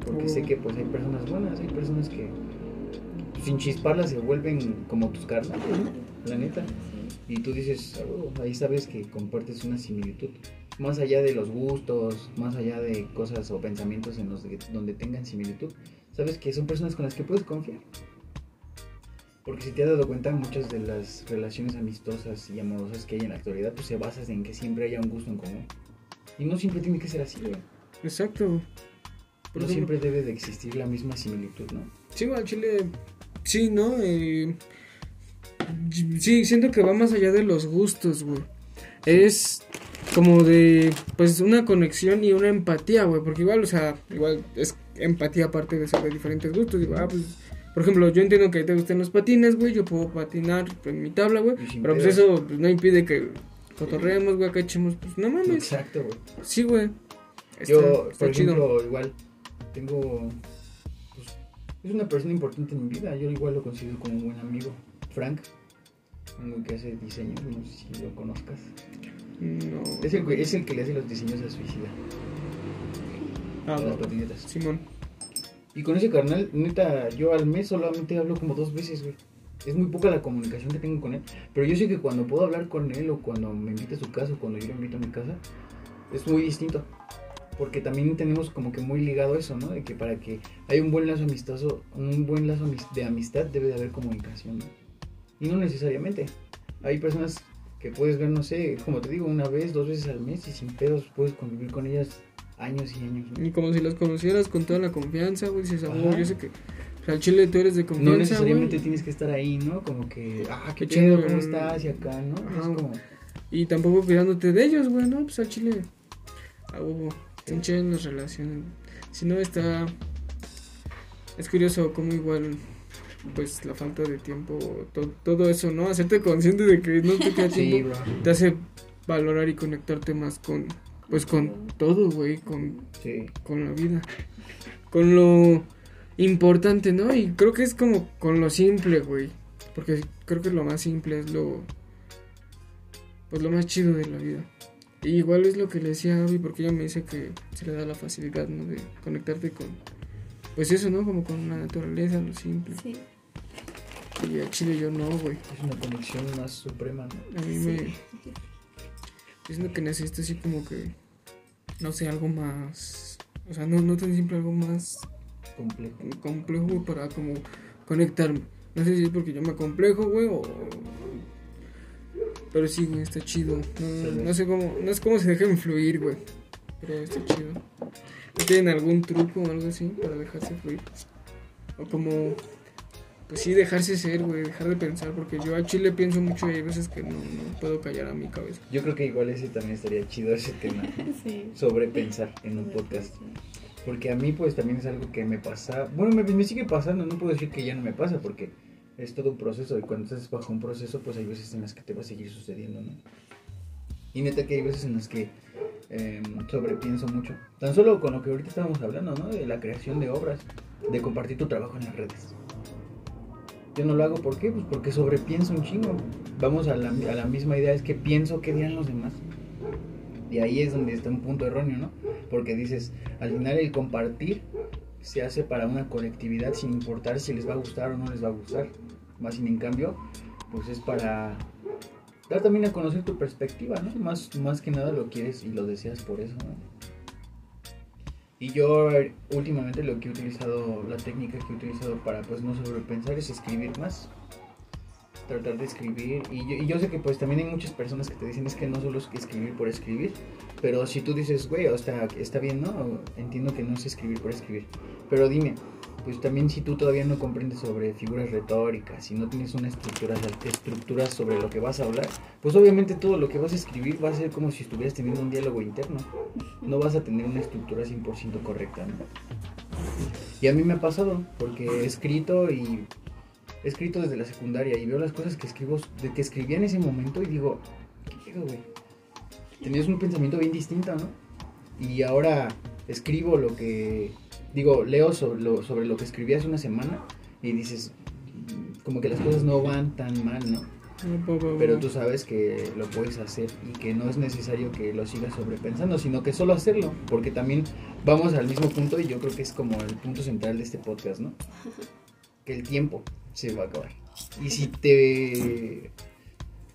Porque sé que pues hay personas buenas, hay personas que sin chisparlas se vuelven como tus carnales, ¿no? La neta. Y tú dices, "Ah, huevo", ahí sabes que compartes una similitud. Más allá de los gustos, más allá de cosas o pensamientos en los de- donde tengan similitud, sabes que son personas con las que puedes confiar. Porque si te has dado cuenta, muchas de las relaciones amistosas y amorosas que hay en la actualidad, pues se basan en que siempre haya un gusto en común. Y no siempre tiene que ser así, güey. Exacto. Por No ejemplo, siempre debe de existir la misma similitud, ¿no? Sí, güey, al chile. Sí, ¿no? Eh, sí, siento que va más allá de los gustos, güey. Es como de, pues, una conexión y una empatía, güey. Porque igual, o sea, igual es empatía aparte de sobre diferentes gustos. Digo, ah, pues, por ejemplo, yo entiendo que te gustan los patines, güey. Yo puedo patinar en mi tabla, güey. Pero pues eso pues, no impide que cotorreemos, güey, acá echemos, pues, no mames. Exacto, güey. Sí, güey. Está, Yo, está por chido. ejemplo, igual tengo. pues, es una persona importante en mi vida. Yo igual lo considero como un buen amigo. Frank, un que hace diseño. No sé si lo conozcas. No. Es el, es el que le hace los diseños a Suicida. Ah, a las patinetas. Simón. Y con ese carnal, neta, yo al mes solamente hablo como dos veces, güey. Es muy poca la comunicación que tengo con él. Pero yo sé que cuando puedo hablar con él o cuando me invita a su casa o cuando yo lo invito a mi casa, es muy distinto. Porque también tenemos como que muy ligado eso, ¿no? De que para que haya un buen lazo amistoso, un buen lazo de amistad debe de haber comunicación. Y no necesariamente. Hay personas que puedes ver, no sé, como te digo, una vez, dos veces al mes y sin pedos puedes convivir con ellas años y años, ¿no? Y como si las conocieras con toda la confianza, güey. Dices, ah, yo sé que. O sea, al chile tú eres de No confianza, necesariamente güey. tienes que estar ahí, ¿no? Como que, ah, qué Qué chido, ¿cómo estás? Y acá, ¿no? Ajá. Es como, Y tampoco cuidándote de ellos, güey, ¿no? Pues al chile. A huevo. Están chidas las relaciones. Si no, está. Es curioso cómo igual. Pues la falta de tiempo, to- todo eso, ¿no? Hacerte consciente de que no te queda sí, tiempo. Te hace valorar y conectarte más con. Pues con todo, güey. Con Sí, con la vida, con lo importante, ¿no? Y creo que es como con lo simple, güey, porque creo que lo más simple es lo, pues lo más chido de la vida. Y igual es lo que le decía a Abby, porque ella me dice que se le da la facilidad, ¿no? De conectarte con, pues eso, ¿no? Como con la naturaleza, lo simple. Sí. Y a Chile yo no, güey. es una conexión más suprema, ¿no? A mí me... Es lo que necesito así como que, no sé, algo más... O sea, no, no tan simple, algo más Complejo. complejo para como conectarme. No sé si es porque yo me complejo, güey, o... Pero sí, güey, está chido. No, no sé cómo, no es cómo se deja influir, güey. Pero está chido. ¿No tienen algún truco o algo así para dejarse fluir? O como... Pues sí, dejarse ser, güey, dejar de pensar, porque yo a Chile pienso mucho y hay veces que no, no puedo callar a mi cabeza. Yo creo que igual ese también estaría chido, ese tema, Sí. sobre pensar en un podcast. Porque a mí pues también es algo que me pasa, bueno, me, me sigue pasando, no puedo decir que ya no me pasa, porque es todo un proceso y cuando estás bajo un proceso pues hay veces en las que te va a seguir sucediendo, ¿no? Y neta que hay veces en las que eh, sobrepienso mucho. Tan solo con lo que ahorita estábamos hablando, ¿no? De la creación de obras, de compartir tu trabajo en las redes. Yo no lo hago, ¿por? Pues porque sobrepienso un chingo. Vamos a la, a la misma idea, es que pienso qué dirán los demás. Y ahí es donde está un punto erróneo, ¿no? Porque dices, al final el compartir se hace para una colectividad sin importar si les va a gustar o no les va a gustar. Más sin en cambio, pues es para dar también a conocer tu perspectiva, ¿no? Más, más que nada lo quieres y lo deseas por eso, ¿no? Y yo últimamente lo que he utilizado, la técnica que he utilizado para pues no sobrepensar es escribir más. Tratar de escribir. Y yo, y yo sé que pues también hay muchas personas que te dicen es que no solo es que escribir por escribir. Pero si tú dices, güey, o sea, está bien, ¿no? Entiendo que no es escribir por escribir. Pero dime, pues también si tú todavía no comprendes sobre figuras retóricas, si no tienes una estructura, sobre lo que vas a hablar, pues obviamente todo lo que vas a escribir va a ser como si estuvieras teniendo un diálogo interno. No vas a tener una estructura 100% correcta, ¿no? Y a mí me ha pasado, porque he escrito y he escrito desde la secundaria y veo las cosas que escribo, de que escribía en ese momento y digo, ¿qué pedo, güey? Tenías un pensamiento bien distinto, ¿no? Y ahora escribo lo que digo, leo sobre lo, sobre lo que escribí hace una semana y dices, como que las cosas no van tan mal, ¿no? Pero tú sabes que lo puedes hacer y que no es necesario que lo sigas sobrepensando, sino que solo hacerlo, porque también vamos al mismo punto y yo creo que es como el punto central de este podcast, ¿no? Que el tiempo se va a acabar. Y si te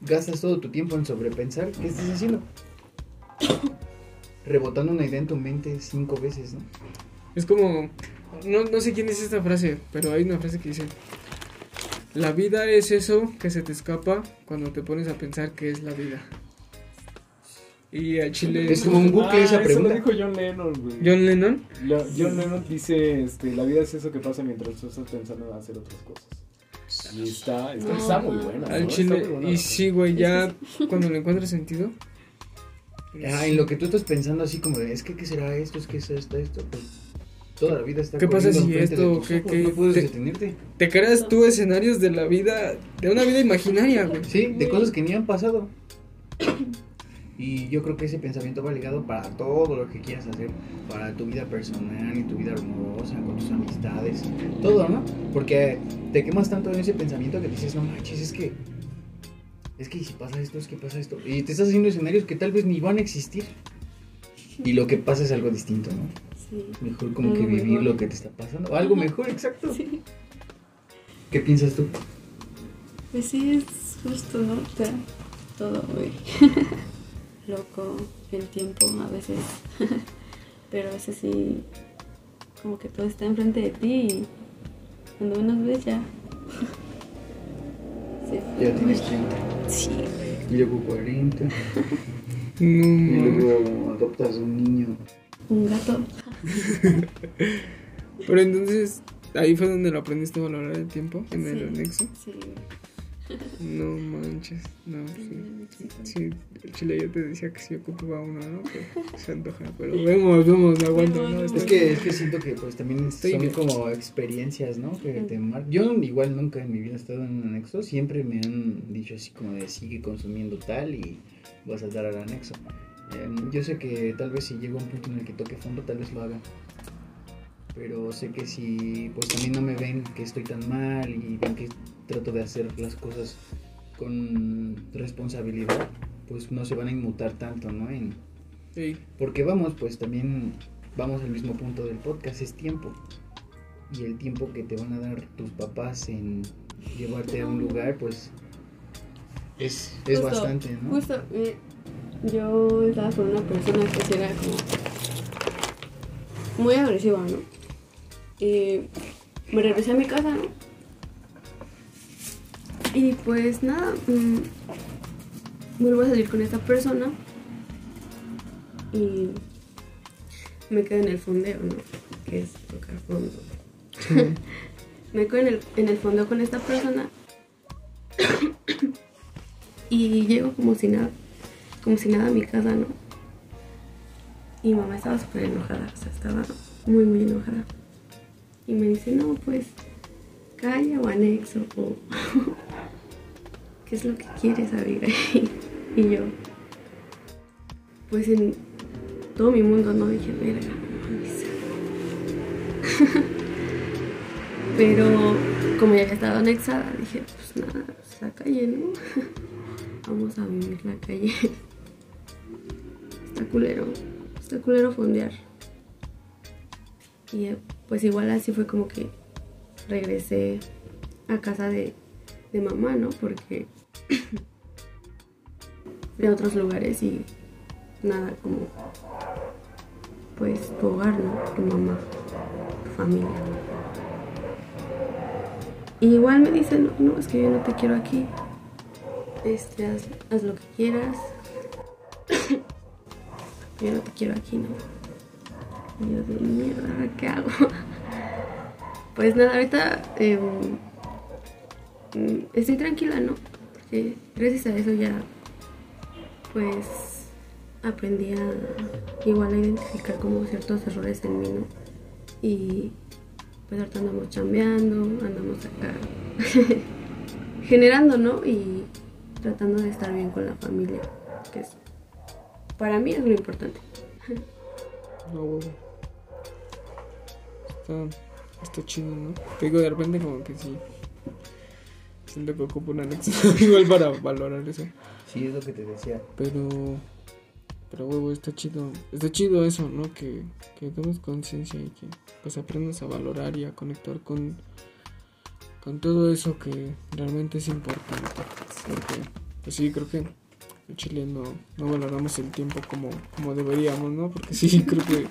gastas todo tu tiempo en sobrepensar, ¿qué estás haciendo? Rebotando una idea en tu mente cinco veces, ¿no? Es como, no, no sé quién dice esta frase, pero hay una frase que dice, la vida es eso que se te escapa cuando te pones a pensar qué es la vida. Y a Chile es como un bucle esa Ah, pregunta. Eso lo dijo John Lennon, güey. John Lennon. La- John Lennon dice, este, la vida es eso que pasa mientras tú estás pensando en hacer otras cosas. Y está, está, No, está muy buena. ¿no? Al Está Chile. muy buena Y sí, güey, ya cuando le encuentras sentido. Ah, en lo que tú estás pensando así como de, es que qué será esto, es que es esto, esto, pues toda la vida está ¿Qué pasa si esto, qué- qué- no puedes te- detenerte. Te creas tú escenarios de la vida, de una vida imaginaria, güey. Sí, de cosas que ni han pasado. Y yo creo que ese pensamiento va ligado para todo lo que quieras hacer, para tu vida personal y tu vida amorosa, con tus amistades, todo, ¿no? Porque te quemas tanto en ese pensamiento que dices, no manches, es que, es que ¿y si pasa esto, es que pasa esto. Y te estás haciendo escenarios que tal vez ni van a existir. Y lo que pasa es algo distinto, ¿no? Sí. Mejor como que Algo vivir mejor. lo que te está pasando. Algo Ajá. mejor, exacto. Sí. ¿Qué piensas tú? Pues sí, es justo, ¿no? O sea, todo muy loco, el tiempo a veces. Pero a veces sí, como que todo está enfrente de ti y cuando menos ves ya. Se fue. Ya tienes 30, Sí, y luego 40. No, Y luego adoptas un niño. Un gato. Pero entonces, ahí fue donde lo aprendiste a valorar el tiempo, en el anexo. Sí, No manches, no, sí. Sí, el chile yo te decía que sí ocupaba uno, ¿no? Que se antoja, pero vemos, vemos, no aguanto. Es que, es que siento que pues también Estoy son bien. como experiencias, ¿no? Que te mar- Yo igual nunca en mi vida he estado en un anexo, siempre me han dicho así como de sigue consumiendo tal y vas a dar al anexo. Em, yo sé que tal vez si llego a un punto en el que toque fondo, tal vez lo haga. Pero sé que si pues también no me ven que estoy tan mal y ven que trato de hacer las cosas con responsabilidad, pues no se van a inmutar tanto, ¿no? En, Sí, porque vamos, pues también vamos al mismo punto del podcast, es tiempo. Y el tiempo que te van a dar tus papás en llevarte a un lugar, pues es, es Justo, bastante, ¿no? Justo, eh, yo estaba con una persona que era como muy agresiva, ¿no? Y me regresé a mi casa, ¿no? Y pues nada, mm, vuelvo a salir con esta persona y me quedo en el fondeo, ¿no? Que es tocar fondo. me quedo en el, en el fondo con esta persona y llego como si nada, como si nada a mi casa, ¿no? Y mamá estaba súper enojada, o sea, estaba muy, muy enojada. Y me dice, no, pues, calla o anexo, o qué es lo que quieres, amiga. y yo, pues en, todo mi mundo, ¿no? Dije, verga. Pero como ya había estado anexada, dije, pues nada, pues la calle, ¿no? Vamos a vivir la calle. Culero, está culero fondear. Y eh, pues igual así fue como que regresé a casa de, de mamá, ¿no? Porque de otros lugares y nada como pues tu hogar, ¿no? Tu mamá, tu familia. Y igual me dicen, no, no, es que yo no te quiero aquí. Este, haz, haz lo que quieras. Yo no te quiero aquí, ¿no? Yo de mierda, ¿qué hago? pues nada, ahorita em, mm, estoy tranquila, ¿no? Porque gracias a eso ya, pues, aprendí a igual a identificar como ciertos errores en mí, ¿no? Y pues ahorita andamos chambeando, andamos acá generando, ¿no? Y tratando de estar bien con la familia, que es, para mí es muy importante. No, huevo. Está, está chido, ¿no? Te digo, de repente como que sí. Siento que ocupo un anexo igual para valorar eso. Sí, es lo que te decía. Pero, pero huevo, está chido. Está chido eso, ¿no? Que, que tomes conciencia y que pues aprendas a valorar y a conectar con, con todo eso que realmente es importante. Porque, pues sí, creo que Chile no, no valoramos el tiempo como, como deberíamos, ¿no? Porque sí, creo que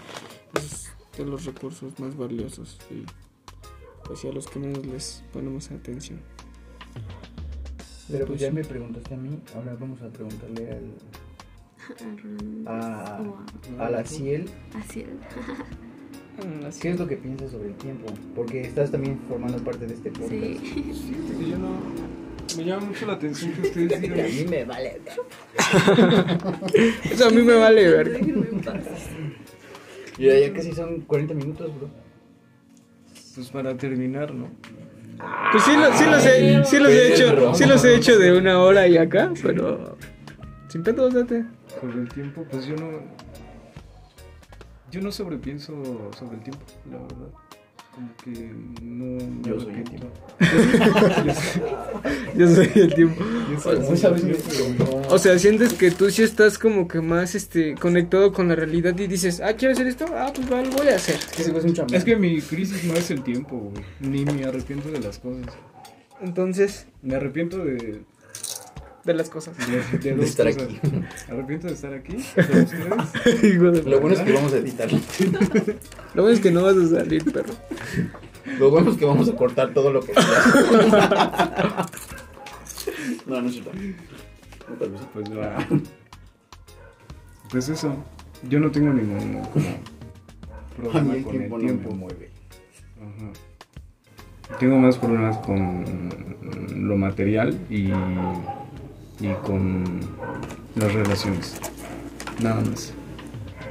es de los recursos más valiosos y pues sí, a los que menos les ponemos atención. Pero pues Pues ya sí. me preguntaste a mí, ahora vamos a preguntarle al, a, a la Ciel, es. ¿qué es lo que piensas sobre el tiempo? Porque estás también formando parte de este podcast. Sí. Que yo no. Me llama mucho la atención que ustedes Y a digan. mí me vale. Eso a mí me vale ver. Paz. Ya, ya casi son 40 minutos, bro. Pues para terminar, ¿no? Pues sí, lo- sí los he, sí los he hecho, sí los he hecho de una hora y acá, pero sin pedos, date. Sobre el tiempo, pues yo no. Yo no sobrepienso sobre el tiempo, la verdad. Como que no. me Yo soy el. Yo soy- Yo soy el tiempo. yo soy- a veces me pregunto, O sea, sientes que tú sí estás como que más este conectado con la realidad y dices, ah, ¿quiero hacer esto? Ah, pues va, lo voy a hacer. que un chamán. Es que mi crisis no es el tiempo, güey. Ni me arrepiento de las cosas. Entonces, Me arrepiento de, de las cosas. de, de De dos estar cosas. aquí. Arrepiento de estar aquí Lo bueno es que vamos a editarlo. Lo bueno es que no vas a salir, perro. Lo bueno es que vamos a cortar todo lo que No, no es cierto. No, tal vez sí. Pues va. Pues eso. Yo no tengo ningún problema el con tiempo el no tiempo. me mueve. Ajá. Tengo más problemas con lo material y, y con las relaciones. Nada más.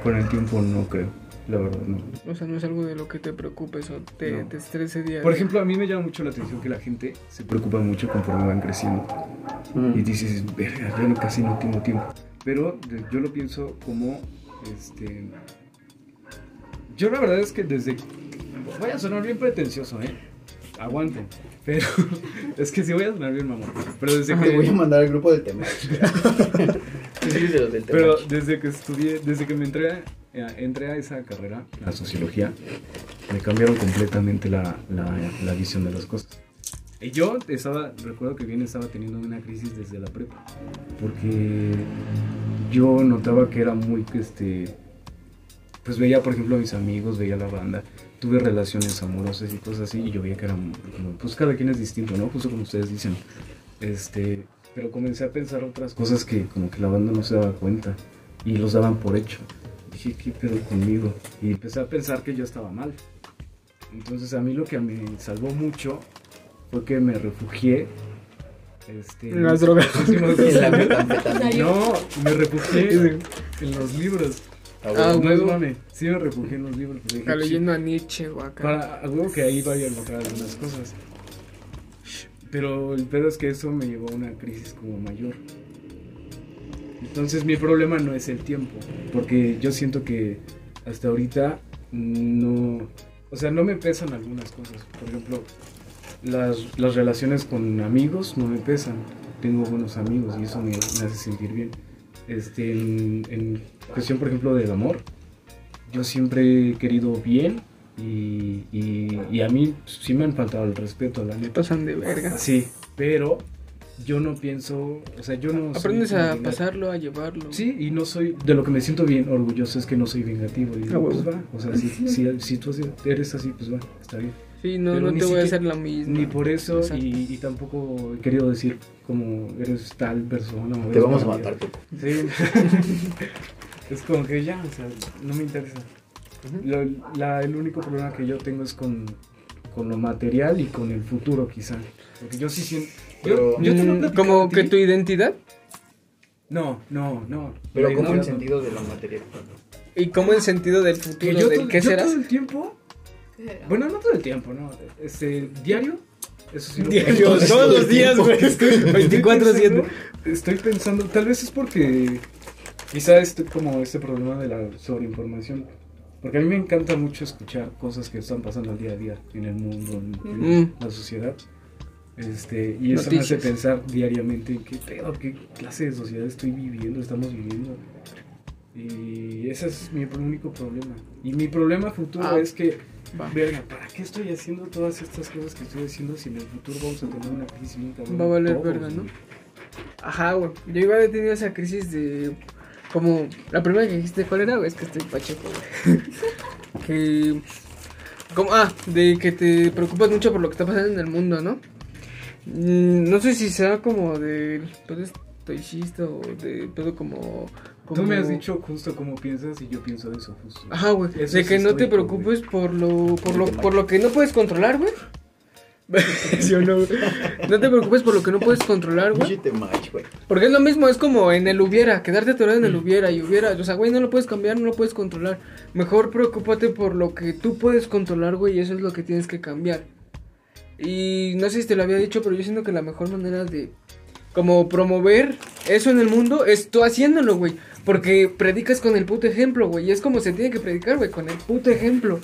Con el tiempo no creo, la verdad no. O sea, no es algo de lo que te preocupes o te, No. te estrese día Por ejemplo, a mí me llama mucho la atención que la gente se preocupa mucho conforme van creciendo. Mm. Y dices, verga, yo casi no tengo tiempo. Pero yo lo pienso como, este... Yo la verdad es que desde... Voy a sonar bien pretencioso, ¿eh? Aguanten. Pero es que sí voy a sonar bien mamón. Pero desde Te voy a que... mandar al grupo del tema. Pero desde que estudié, desde que me entré a, entré a esa carrera, la sociología, me cambiaron completamente la, la, la visión de las cosas. Y yo estaba, recuerdo que bien estaba teniendo una crisis desde la prepa, porque yo notaba que era muy, este, pues veía por ejemplo a mis amigos, veía la banda, tuve relaciones amorosas y cosas así, y yo veía que eran, como, pues cada quien es distinto, ¿no? Justo como ustedes dicen, este, pero comencé a pensar otras cosas que como que la banda no se daba cuenta, y los daban por hecho. Dije, ¿qué pedo conmigo? Y empecé a pensar que yo estaba mal. Entonces a mí lo que me salvó mucho fue que me refugié este, En las drogas. No, me refugié en los libros. Ah, Ah, no es mame, sí me refugié en los libros. dije, Está leyendo a Nietzsche o acá. para algo que ahí vaya a encontrar algunas cosas. Pero el pedo es que eso me llevó a una crisis como mayor. Entonces mi problema no es el tiempo, porque yo siento que hasta ahorita no, o sea, no me pesan algunas cosas. Por ejemplo, las, las relaciones con amigos no me pesan. Tengo buenos amigos y eso me, me hace sentir bien. Este, en, en cuestión, por ejemplo, del amor, yo siempre he querido bien y, y, y a mí sí me han faltado el respeto, la neta. Pasan de verga. Sí, pero yo no pienso, o sea, yo no... Aprendes a venga- pasarlo, a llevarlo. Sí, y no soy, de lo que me siento bien orgulloso es que no soy vengativo. Y digo, Ah, pues va, o sea, si, si, si tú eres así, pues va, está bien. Sí, no, Pero no te voy a hacer la misma. Ni por eso, y, y tampoco he querido decir como eres tal persona. Te vamos a mala. matar, Coco. Sí. es como que ya, o sea, no me interesa. Lo- la- el único problema que yo tengo es con, con lo material y con el futuro, quizá. Porque yo sí siento. Pero- Yo, yo Mm, como que tu identidad No, no, no. Pero como en sentido de lo material. y como el sentido del Que futuro yo, del qué yo serás. todo el tiempo. Bueno, no todo el tiempo, no. Este, diario. Eso sí Diario, todos los días, güey. Estoy- estoy 24/7. pensando- Estoy pensando, tal vez es porque quizá estoy como este problema de la sobreinformación. Porque a mí me encanta mucho escuchar cosas que están pasando al día a día en el mundo, en, Mm. la sociedad. Este, y eso me Noticias. hace pensar diariamente en qué pedo, qué clase de sociedad estoy viviendo, estamos viviendo. Y ese es mi único problema. Y mi problema futuro Ah. es que Va. Verga, ¿para qué estoy haciendo todas estas cosas que estoy haciendo si en el futuro vamos a tener una crisis bien? Va a valer Todos, verga, ¿no? güey. Ajá, güey. Yo igual he tenido esa crisis de. Como. La primera que dijiste, ¿cuál era? güey? Es que estoy pacheco, güey. que. Como, ah, de que te preocupas mucho por lo que está pasando en el mundo, ¿no? Mm, no sé si sea como de pedo estoicista o de pedo como, como... Tú me has dicho justo cómo piensas y yo pienso eso justo. Ajá, güey. Eso De es que no te preocupes por lo, por lo, por lo que no puedes controlar, güey. ¿Sí o no? No te preocupes por lo que no puedes controlar, güey. Porque es lo mismo, es como en el hubiera, quedarte atorado en el hubiera y hubiera, o sea, güey, no lo puedes cambiar, no lo puedes controlar. Mejor preocúpate por lo que tú puedes controlar, güey, y eso es lo que tienes que cambiar. Y no sé si te lo había dicho, pero yo siento que la mejor manera de como promover eso en el mundo es tú haciéndolo, güey. Porque predicas con el puto ejemplo, güey. Y es como se tiene que predicar, güey, con el puto ejemplo.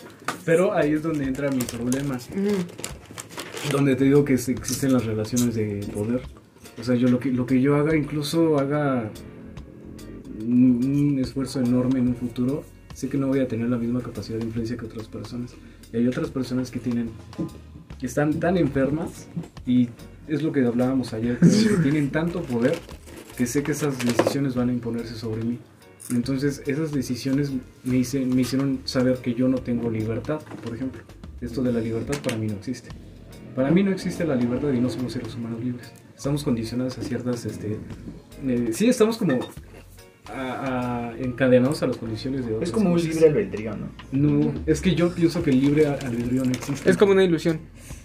Pero ahí es donde entra mi problema. Mm. Donde te digo que existen las relaciones de poder. O sea, yo lo que, lo que yo haga, incluso haga un, un esfuerzo enorme en un futuro, sé que no voy a tener la misma capacidad de influencia que otras personas. Y hay otras personas que tienen, que están tan enfermas y es lo que hablábamos ayer, que tienen tanto poder que sé que esas decisiones van a imponerse sobre mí. Entonces esas decisiones me, hice- me hicieron saber que yo no tengo libertad, por ejemplo. Esto de la libertad para mí no existe. Para mí no existe la libertad y no somos seres humanos libres. Estamos condicionados a ciertas, este, eh, sí, estamos como a- a- encadenados a las condiciones de otras Es como un libre albedrío, ¿no? No, es que yo pienso que el libre albedrío no existe. Es como una ilusión.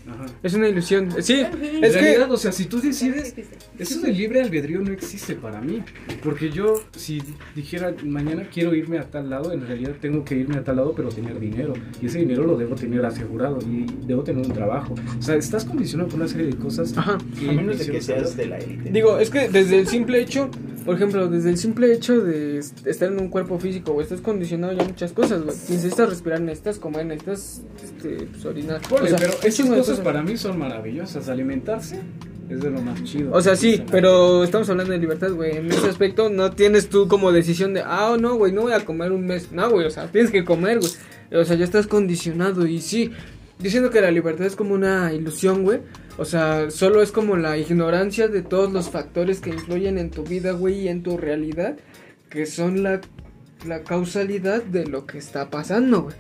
Ajá. Es una ilusión. Sí, En es que... realidad, o sea, si tú decides, eso del libre albedrío no existe para mí. Porque yo, si dijera mañana quiero irme a tal lado, en realidad tengo que irme a tal lado, pero tener dinero. Y ese dinero lo debo tener asegurado y debo tener un trabajo. O sea, estás condicionado por una serie de cosas. Ajá. que A menos de me que seas de la élite. Digo, es que desde el simple hecho, por ejemplo, desde el simple hecho de est- estar en un cuerpo físico, güey, estás condicionado ya a muchas cosas, güey. Necesitas respirar, necesitas comer, necesitas este, pues, orinar. Ponle, o sea, pero esas de cosas para mí son maravillosas. Alimentarse es de lo más chido. O sea, sí, pero estamos hablando de libertad, güey. En ese aspecto no tienes tú como decisión de, ah, no, güey, no voy a comer un mes. No, güey, o sea, tienes que comer, güey. O sea, ya estás condicionado y sí. Diciendo que la libertad es como una ilusión, güey. O sea, solo es como la ignorancia de todos los factores que influyen en tu vida, güey, y en tu realidad, que son la, la causalidad de lo que está pasando, güey.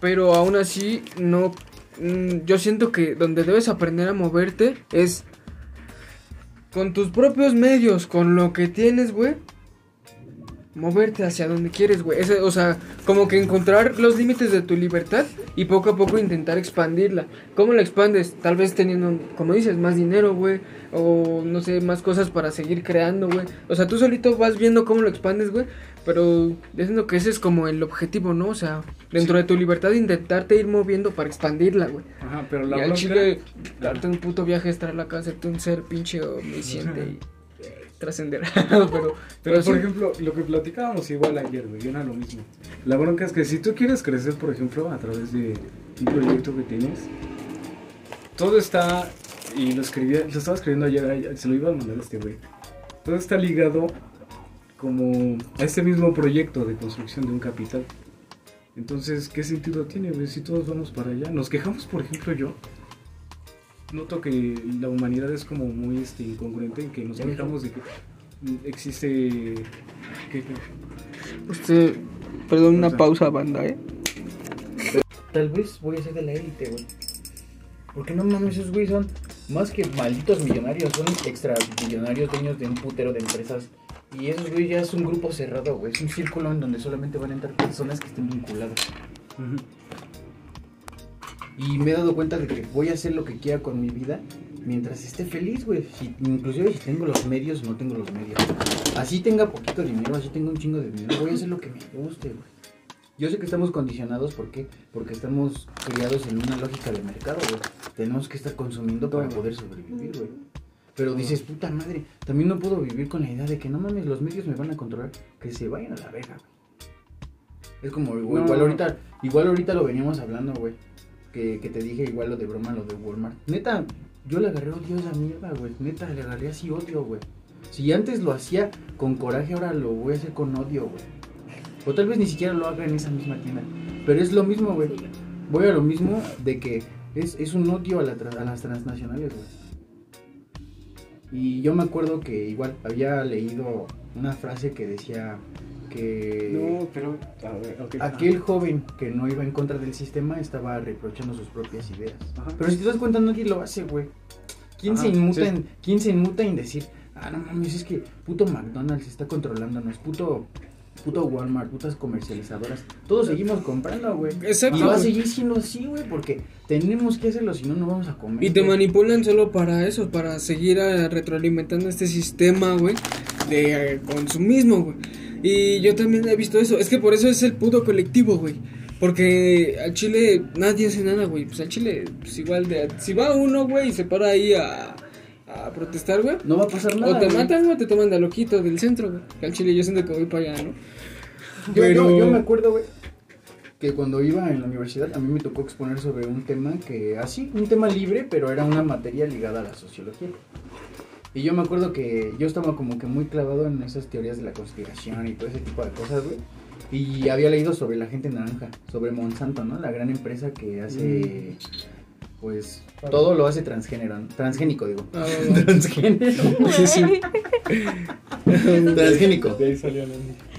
Pero aún así, no. Mm, Yo siento que donde debes aprender a moverte es con tus propios medios, con lo que tienes, güey. Moverte hacia donde quieres, güey. O sea, como que encontrar los límites de tu libertad y poco a poco intentar expandirla. ¿Cómo la expandes? Tal vez teniendo, como dices, más dinero, güey. O no sé, más cosas para seguir creando, güey. O sea, tú solito vas viendo cómo lo expandes, güey. Pero diciendo que ese es como el objetivo, ¿no? O sea, dentro Sí. de tu libertad intentarte ir moviendo para expandirla, güey. Ajá, pero la y al chile, darte un puto viaje, estar a la casa, hacerte un ser pinche omnisciente. y- trascender. pero, Pero, pero por sí. ejemplo, lo que platicábamos igual ayer, güey, era lo mismo. La bronca es que si tú quieres crecer, por ejemplo, a través de un proyecto que tienes, todo está, y lo escribía, lo estaba escribiendo ayer, ay, se lo iba a mandar a este güey. Todo está ligado como a este mismo proyecto de construcción de un capital. Entonces, ¿qué sentido tiene, güey? Si todos vamos para allá. Nos quejamos, por ejemplo, yo. Noto que la humanidad es como muy este, incongruente en que nos quejamos de que existe... ¿qué- qué? Usted, perdón, una pausa, banda, ¿eh? Tal vez voy a ser de la élite, güey. Porque no mames, esos güey son más que malditos millonarios, son extra millonarios dueños de un putero de empresas. Y esos güey ya es un grupo cerrado, güey. Es un círculo en donde solamente van a entrar personas que estén vinculadas. Y me he dado cuenta de que voy a hacer lo que quiera con mi vida mientras esté feliz, güey. Si, inclusive si tengo los medios o no tengo los medios. Así tenga poquito dinero, así tenga un chingo de dinero, voy a hacer lo que me guste, güey. Yo sé que estamos condicionados, ¿por qué? Porque estamos criados en una lógica de mercado, güey. Tenemos que estar consumiendo para poder sobrevivir, güey. Pero dices, puta madre, también no puedo vivir con la idea de que no mames, los medios me van a controlar, que se vayan a la verga, güey. Es como, güey, No. igual ahorita, igual ahorita lo veníamos hablando, güey. Que, que te dije igual lo de broma, lo de Walmart. Neta, yo le agarré odio a esa mierda, güey. Neta, le agarré así odio, güey. Si antes lo hacía con coraje, ahora lo voy a hacer con odio, güey. O tal vez ni siquiera lo haga en esa misma tienda. Pero es lo mismo, güey. Voy a lo mismo de que es, es un odio a, la tra- a las transnacionales, güey. Y yo me acuerdo que igual había leído una frase que decía que No, pero... A ver, ok. aquel joven que no iba en contra del sistema estaba reprochando sus propias ideas. Ajá. Pero si te das cuenta, nadie lo hace, güey. ¿Quién, Ajá, se inmuta sí. en, ¿Quién se inmuta en decir, ah, no mames, es que puto McDonald's está controlándonos, puto, puto Walmart, putas comercializadoras? Todos seguimos comprando, güey. Exacto, Y va a seguir siendo así, güey, porque tenemos que hacerlo, si no, no vamos a comer. Y te manipulan solo para eso, para seguir eh, retroalimentando este sistema, güey, de eh, consumismo, güey. Y yo también he visto eso. Es que por eso es el puto colectivo, güey. Porque al Chile nadie hace nada, güey. Pues al Chile, pues igual de... Si va uno, güey, y se para ahí a, a protestar, güey. No va a pasar nada. O te güey. matan o te toman de loquito del centro, güey. Al Chile yo siento que voy para allá, ¿no? Yo, Pero- yo- yo me acuerdo, güey, que cuando iba en la universidad a mí me tocó exponer sobre un tema que, así, un tema libre, pero era una materia ligada a la sociología. Y yo me acuerdo que yo estaba como que muy clavado en esas teorías de la conspiración y todo ese tipo de cosas, güey. Y había leído sobre la gente naranja, sobre Monsanto, ¿no? La gran empresa que hace, pues, todo lo hace transgénero, transgénico, digo. Ah, va, va. Transgénero. Sí, sí. transgénico. De ahí salió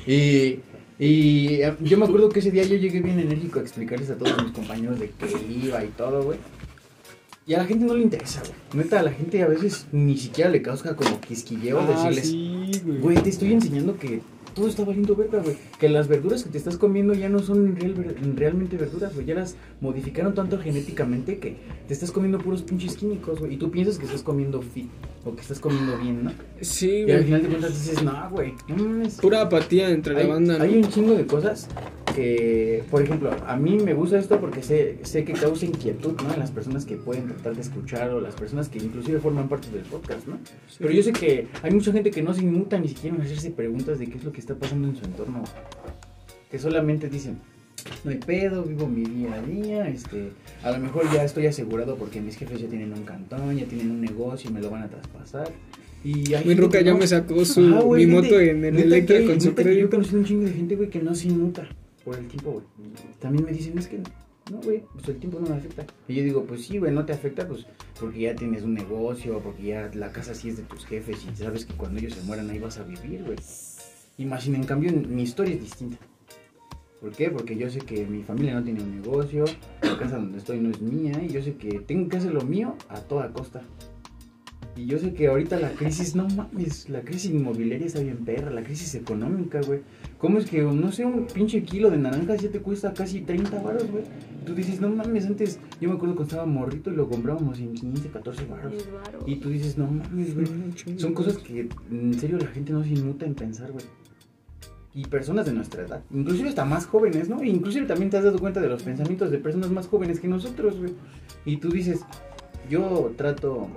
Y, y eh, yo me acuerdo que ese día yo llegué bien enérgico a explicarles a todos mis compañeros de qué iba y todo, güey. Y a la gente no le interesa, güey. Neta, a la gente a veces ni siquiera le causa como quisquilleo Ah, decirles, sí, güey. güey, te estoy enseñando que todo está valiendo verga, güey. Que las verduras que te estás comiendo ya no son real- realmente verduras, güey. Ya las modificaron tanto genéticamente que te estás comiendo puros pinches químicos, güey. Y tú piensas que estás comiendo fit o que estás comiendo bien, ¿no? Sí, Y al güey. final de cuentas dices, no, güey, no mames. Pura apatía entre Hay, la banda, ¿no? hay un chingo de cosas que, por ejemplo, a mí me gusta esto porque sé, sé que causa inquietud, ¿no? En las personas que pueden tratar de escuchar o las personas que inclusive forman parte del podcast, ¿no? Pero yo sé que hay mucha gente que no se inmuta ni siquiera en hacerse preguntas de qué es lo que está pasando en su entorno. Que solamente dicen, no hay pedo, vivo mi día a día, este, a lo mejor ya estoy asegurado porque mis jefes ya tienen un cantón, ya tienen un negocio y me lo van a traspasar. Y hay Mi ruca ya no. me sacó su güey, mi gente, moto en el Electra con su que Yo he crédito. conocido un chingo de gente, güey, que no se inmuta por el tiempo, güey. También me dicen, es que no, güey, pues el tiempo no me afecta. Y yo digo, pues sí, güey, no te afecta, pues porque ya tienes un negocio, porque ya la casa sí es de tus jefes y sabes que cuando ellos se mueran ahí vas a vivir, güey. Imagina, en cambio, mi historia es distinta. ¿Por qué? Porque yo sé que mi familia no tiene un negocio, la casa donde estoy no es mía y yo sé que tengo que hacer lo mío a toda costa. Y yo sé que ahorita la crisis, no mames, la crisis inmobiliaria está bien perra, la crisis económica, güey. ¿Cómo es que, no sé, un pinche kilo de naranjas ya te cuesta casi 30 baros, güey? Tú dices, no mames, antes, yo me acuerdo cuando estaba morrito y lo comprábamos en 15, 14 baros. Y tú dices, no mames, güey. Son cosas que en serio la gente no se inmuta en pensar, güey. Y personas de nuestra edad, inclusive hasta más jóvenes, ¿no? Inclusive también te has dado cuenta de los pensamientos de personas más jóvenes que nosotros, güey. Y tú dices, yo trato,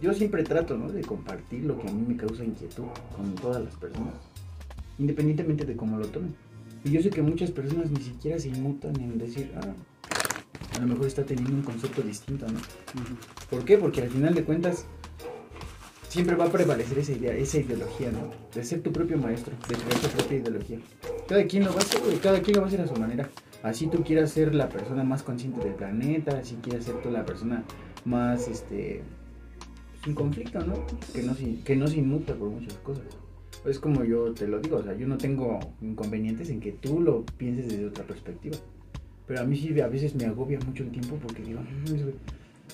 yo siempre trato, ¿no? De compartir lo que a mí me causa inquietud con todas las personas, independientemente de cómo lo tomen. Y yo sé que muchas personas ni siquiera se inmutan en decir, ah, a lo mejor está teniendo un concepto distinto, ¿no? ¿Por qué? Porque al final de cuentas siempre va a prevalecer esa idea, esa ideología, ¿no? De ser tu propio maestro, de crear tu propia ideología. Cada quien lo va a hacer, cada quien lo va a hacer a su manera. Así tú quieras ser la persona más consciente del planeta, así quieras ser tú la persona más, este, sin conflicto, ¿no? Que no, se- que no se inmuta por muchas cosas. Es como yo te lo digo, o sea, yo no tengo inconvenientes en que tú lo pienses desde otra perspectiva. Pero a mí sí a veces me agobia mucho el tiempo porque digo, "No mames, güey,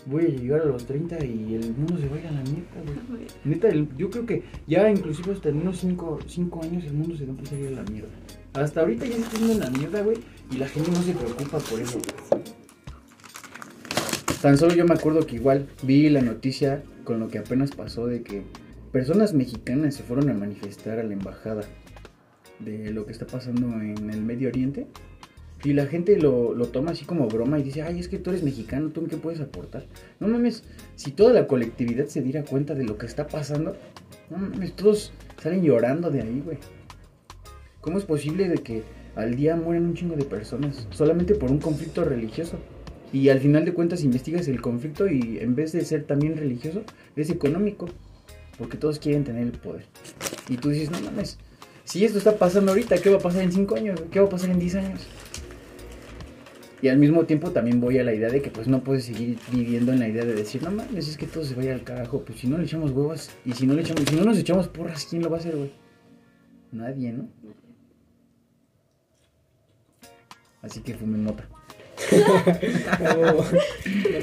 voy a llegar a los 30 y el mundo se va a ir a la mierda, güey. Neta, el- yo creo que ya inclusive hasta en unos 5 años el mundo se va a empezar a ir a la mierda. Hasta ahorita ya se está yendo a la mierda, güey, y la gente no se preocupa por eso. Tan solo yo me acuerdo que igual vi la noticia con lo que apenas pasó de que personas mexicanas se fueron a manifestar a la embajada de lo que está pasando en el Medio Oriente. Y la gente lo, lo toma así como broma y dice, ay, es que tú eres mexicano, ¿tú qué puedes aportar? No mames, si toda la colectividad se diera cuenta de lo que está pasando, no mames, todos salen llorando de ahí, güey. ¿Cómo es posible de que al día mueran un chingo de personas solamente por un conflicto religioso? Y al final de cuentas investigas el conflicto y en vez de ser también religioso, es económico. Porque todos quieren tener el poder. Y tú dices, no mames, si esto está pasando ahorita, ¿qué va a pasar en 5 años? ¿Qué va a pasar en 10 años? Y al mismo tiempo también voy a la idea de que pues no puedes seguir viviendo en la idea de decir, no mames, es que todo se vaya al carajo. Pues si no le echamos huevos y si no le echamos, si no nos echamos porras, ¿quién lo va a hacer, güey? Nadie, ¿no? Así que fumen mota. No, no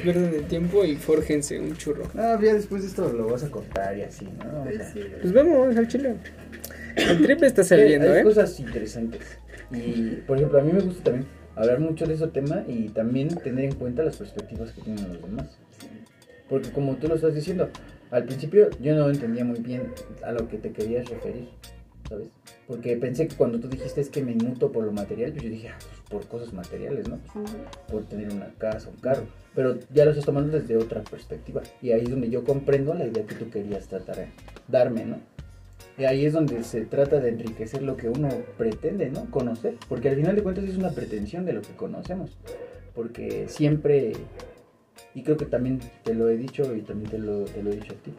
pierdan el tiempo y fórjense un churro. Ah, ya después de esto lo vas a cortar y así, ¿no? O sea, Pues vamos al chile. El triple está saliendo, hay ¿eh? cosas interesantes. Y, por ejemplo, a mí me gusta también hablar mucho de ese tema y también tener en cuenta las perspectivas que tienen los demás. Porque como tú lo estás diciendo, al principio yo no entendía muy bien a lo que te querías referir, ¿sabes? Porque pensé que cuando tú dijiste es que me inmuto por lo material, pues yo dije, ah, pues por cosas materiales, ¿no? Por tener una casa, un carro. Pero ya lo estás tomando desde otra perspectiva. Y ahí es donde yo comprendo la idea que tú querías tratar de darme, ¿no? Ahí es donde se trata de enriquecer lo que uno pretende, ¿no? Conocer. Porque al final de cuentas es una pretensión de lo que conocemos. Porque siempre, y creo que también te lo he dicho y también te lo, te lo he dicho a ti,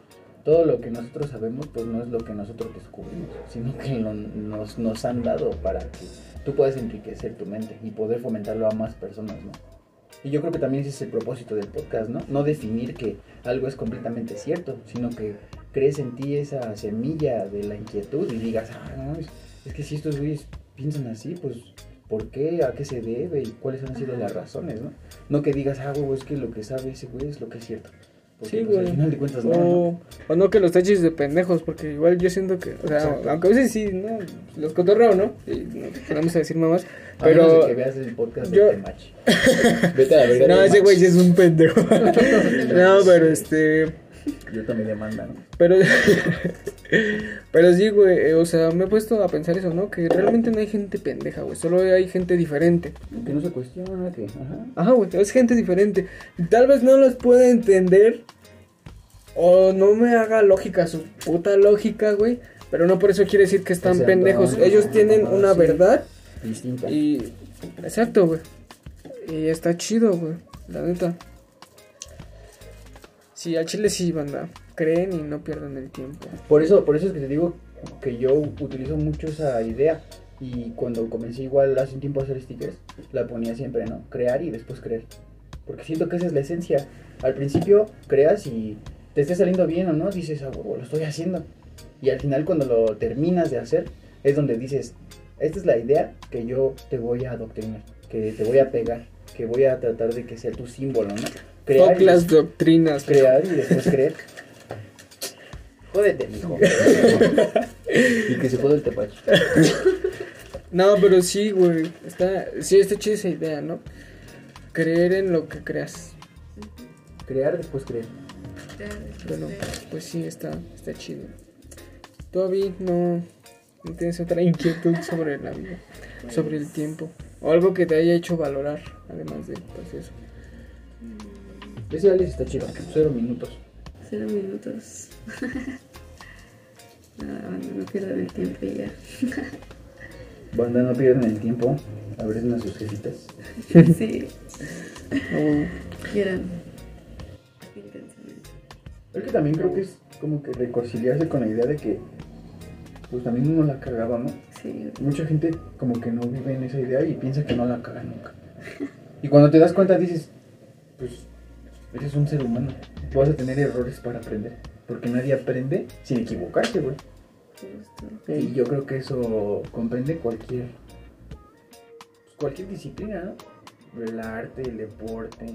todo lo que nosotros sabemos pues no es lo que nosotros descubrimos, sino que lo- nos, nos han dado para que tú puedas enriquecer tu mente y poder fomentarlo a más personas, ¿no? Y yo creo que también ese es el propósito del podcast, ¿no? No definir que algo es completamente cierto, sino que crees en ti esa semilla de la inquietud y digas, ah, no, es, es que si estos güeyes piensan así, pues, ¿por qué? ¿A qué se debe? ¿Y cuáles han sido las razones, no? No que digas, ah, güey, es que lo que sabe ese güey es lo que es cierto. Porque, Sí, pues, güey. al final de cuentas, no, ¿no? O, no que los taches de pendejos, porque igual yo siento que, o sea, Exacto. aunque a veces sí, ¿no? Los cotorreo, ¿no? Y no podemos decir mamás, A menos pero... de que veas el podcast yo- de Temach. Vete a la verga. No, ese güey sí es un pendejo. no, pero este... Yo también demanda, ¿no? Pero, pero sí, güey, eh, o sea, me he puesto a pensar eso, ¿no? Que realmente no hay gente pendeja, güey, solo hay gente diferente. Que no se cuestiona, que... Ajá. Ajá, güey, es gente diferente. Tal vez no los pueda entender o no me haga lógica su puta lógica, güey, pero no por eso quiere decir que están pendejos. Ellos no, tienen no, una sí. verdad Distinta. y... Exacto, güey. Y está chido, güey, la neta. Sí, al chile sí, banda. Creen y no pierdan el tiempo. Por eso, por eso es que te digo que yo utilizo mucho esa idea. Y cuando comencé igual hace un tiempo a hacer stickers, la ponía siempre, ¿no? Crear y después creer. Porque siento que esa es la esencia. Al principio creas y te esté saliendo bien o no, dices, ah, lo estoy haciendo. Y al final cuando lo terminas de hacer, es donde dices, esta es la idea que yo te voy a adoctrinar, que te voy a pegar, que voy a tratar de que sea tu símbolo, ¿no? Crear Fuck y las doctrinas. crear y después creer. Jódete, mijo. y que se joda el tepache. No, pero sí, güey. Está, sí, está chida esa idea, ¿no? Creer en lo que creas. Crear, después creer. Bueno, pues sí, está, está chido. Todavía no, no tienes otra inquietud sobre la vida, sobre el tiempo. O algo que te haya hecho valorar, además de pues eso. Ese Alice está chido. Cero minutos. Cero minutos. Nada, banda, no pierdan el tiempo y ya. Banda, no pierdan el tiempo. Abren a sus jefitas. Sí, quieran. Intensamente. Es que también creo que es como que reconciliarse con la idea de que, pues también uno la cagaba, ¿no? Sí, Mucha gente como que no vive en esa idea y piensa que no la caga nunca. Y cuando te das cuenta dices, pues eres un ser humano. Vas a tener errores para aprender. Porque nadie aprende sin equivocarse, güey. Y yo creo que eso comprende cualquier cualquier disciplina, ¿no? El arte, el deporte,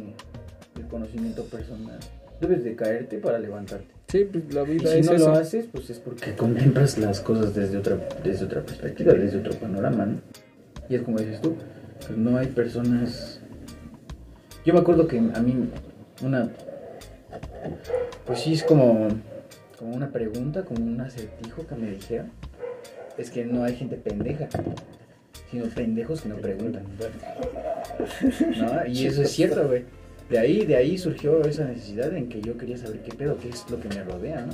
el conocimiento personal. Debes de caerte para levantarte. Sí, pues la Y vida si es no eso. lo haces, pues es porque contemplas las cosas desde otra, desde otra perspectiva, desde otro panorama, ¿no? Y es como dices tú, pues no hay personas... Yo me acuerdo que a mí una... Pues sí es como, como una pregunta, como un acertijo que me dijeron. Es que no hay gente pendeja, sino pendejos que no preguntan. ¿No? Y eso es cierto, güey. De ahí, de ahí surgió esa necesidad en que yo quería saber qué pedo, qué es lo que me rodea, ¿no?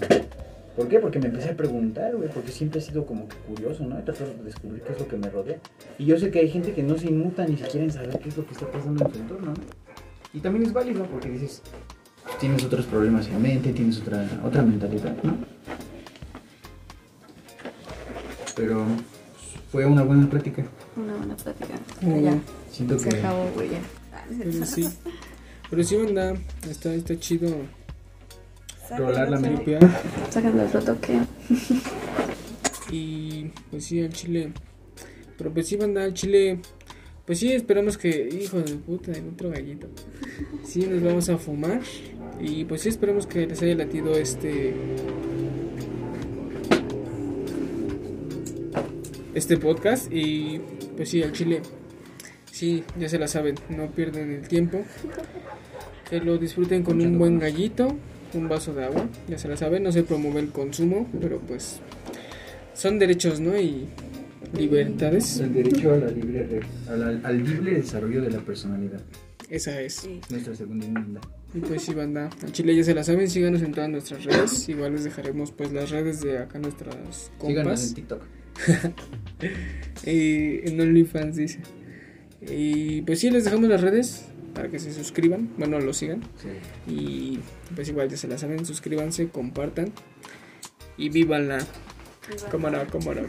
¿Por qué? Porque me empecé a preguntar, güey, porque siempre he sido como que curioso, ¿no? He tratado de descubrir qué es lo que me rodea. Y yo sé que hay gente que no se inmuta ni siquiera en saber qué es lo que está pasando en su entorno, ¿no? Y también es válido porque dices, tienes otros problemas en mente, tienes otra, otra mentalidad, ¿no? Pero pues, fue una buena plática. Una buena plática. Ya. Siento se que... acabó, güey, ya. Ah, sí. Pero sí, banda, está, está chido Rolar la Sáquenlo, tripear. Sáquenlo otro toque. Y pues sí, al chile. Pero pues sí, banda, al chile. Pues sí, esperamos que. Hijo de puta, el otro gallito. Sí, nos vamos a fumar. Y pues sí, esperamos que les haya latido este. Este podcast. Y pues sí, al chile. Sí, ya se la saben, no pierdan el tiempo. Que lo disfruten con un buen gallito, un vaso de agua. Ya se la saben, no se promueve el consumo, pero pues son derechos, ¿no? Y libertades. El derecho a la libre, re- a la- al libre desarrollo de la personalidad. Esa es. Sí. Nuestra segunda enmienda. Y pues sí, banda. Al Chile ya se la saben, síganos en todas nuestras redes. Igual les dejaremos pues las redes de acá nuestras Síganos compas. en TikTok. Y en OnlyFans dice. Y pues sí, les dejamos las redes para que se suscriban. Bueno, lo sigan. Sí. Y pues igual ya se la saben, suscríbanse, compartan. Y vívanla. Viva. Cómo no,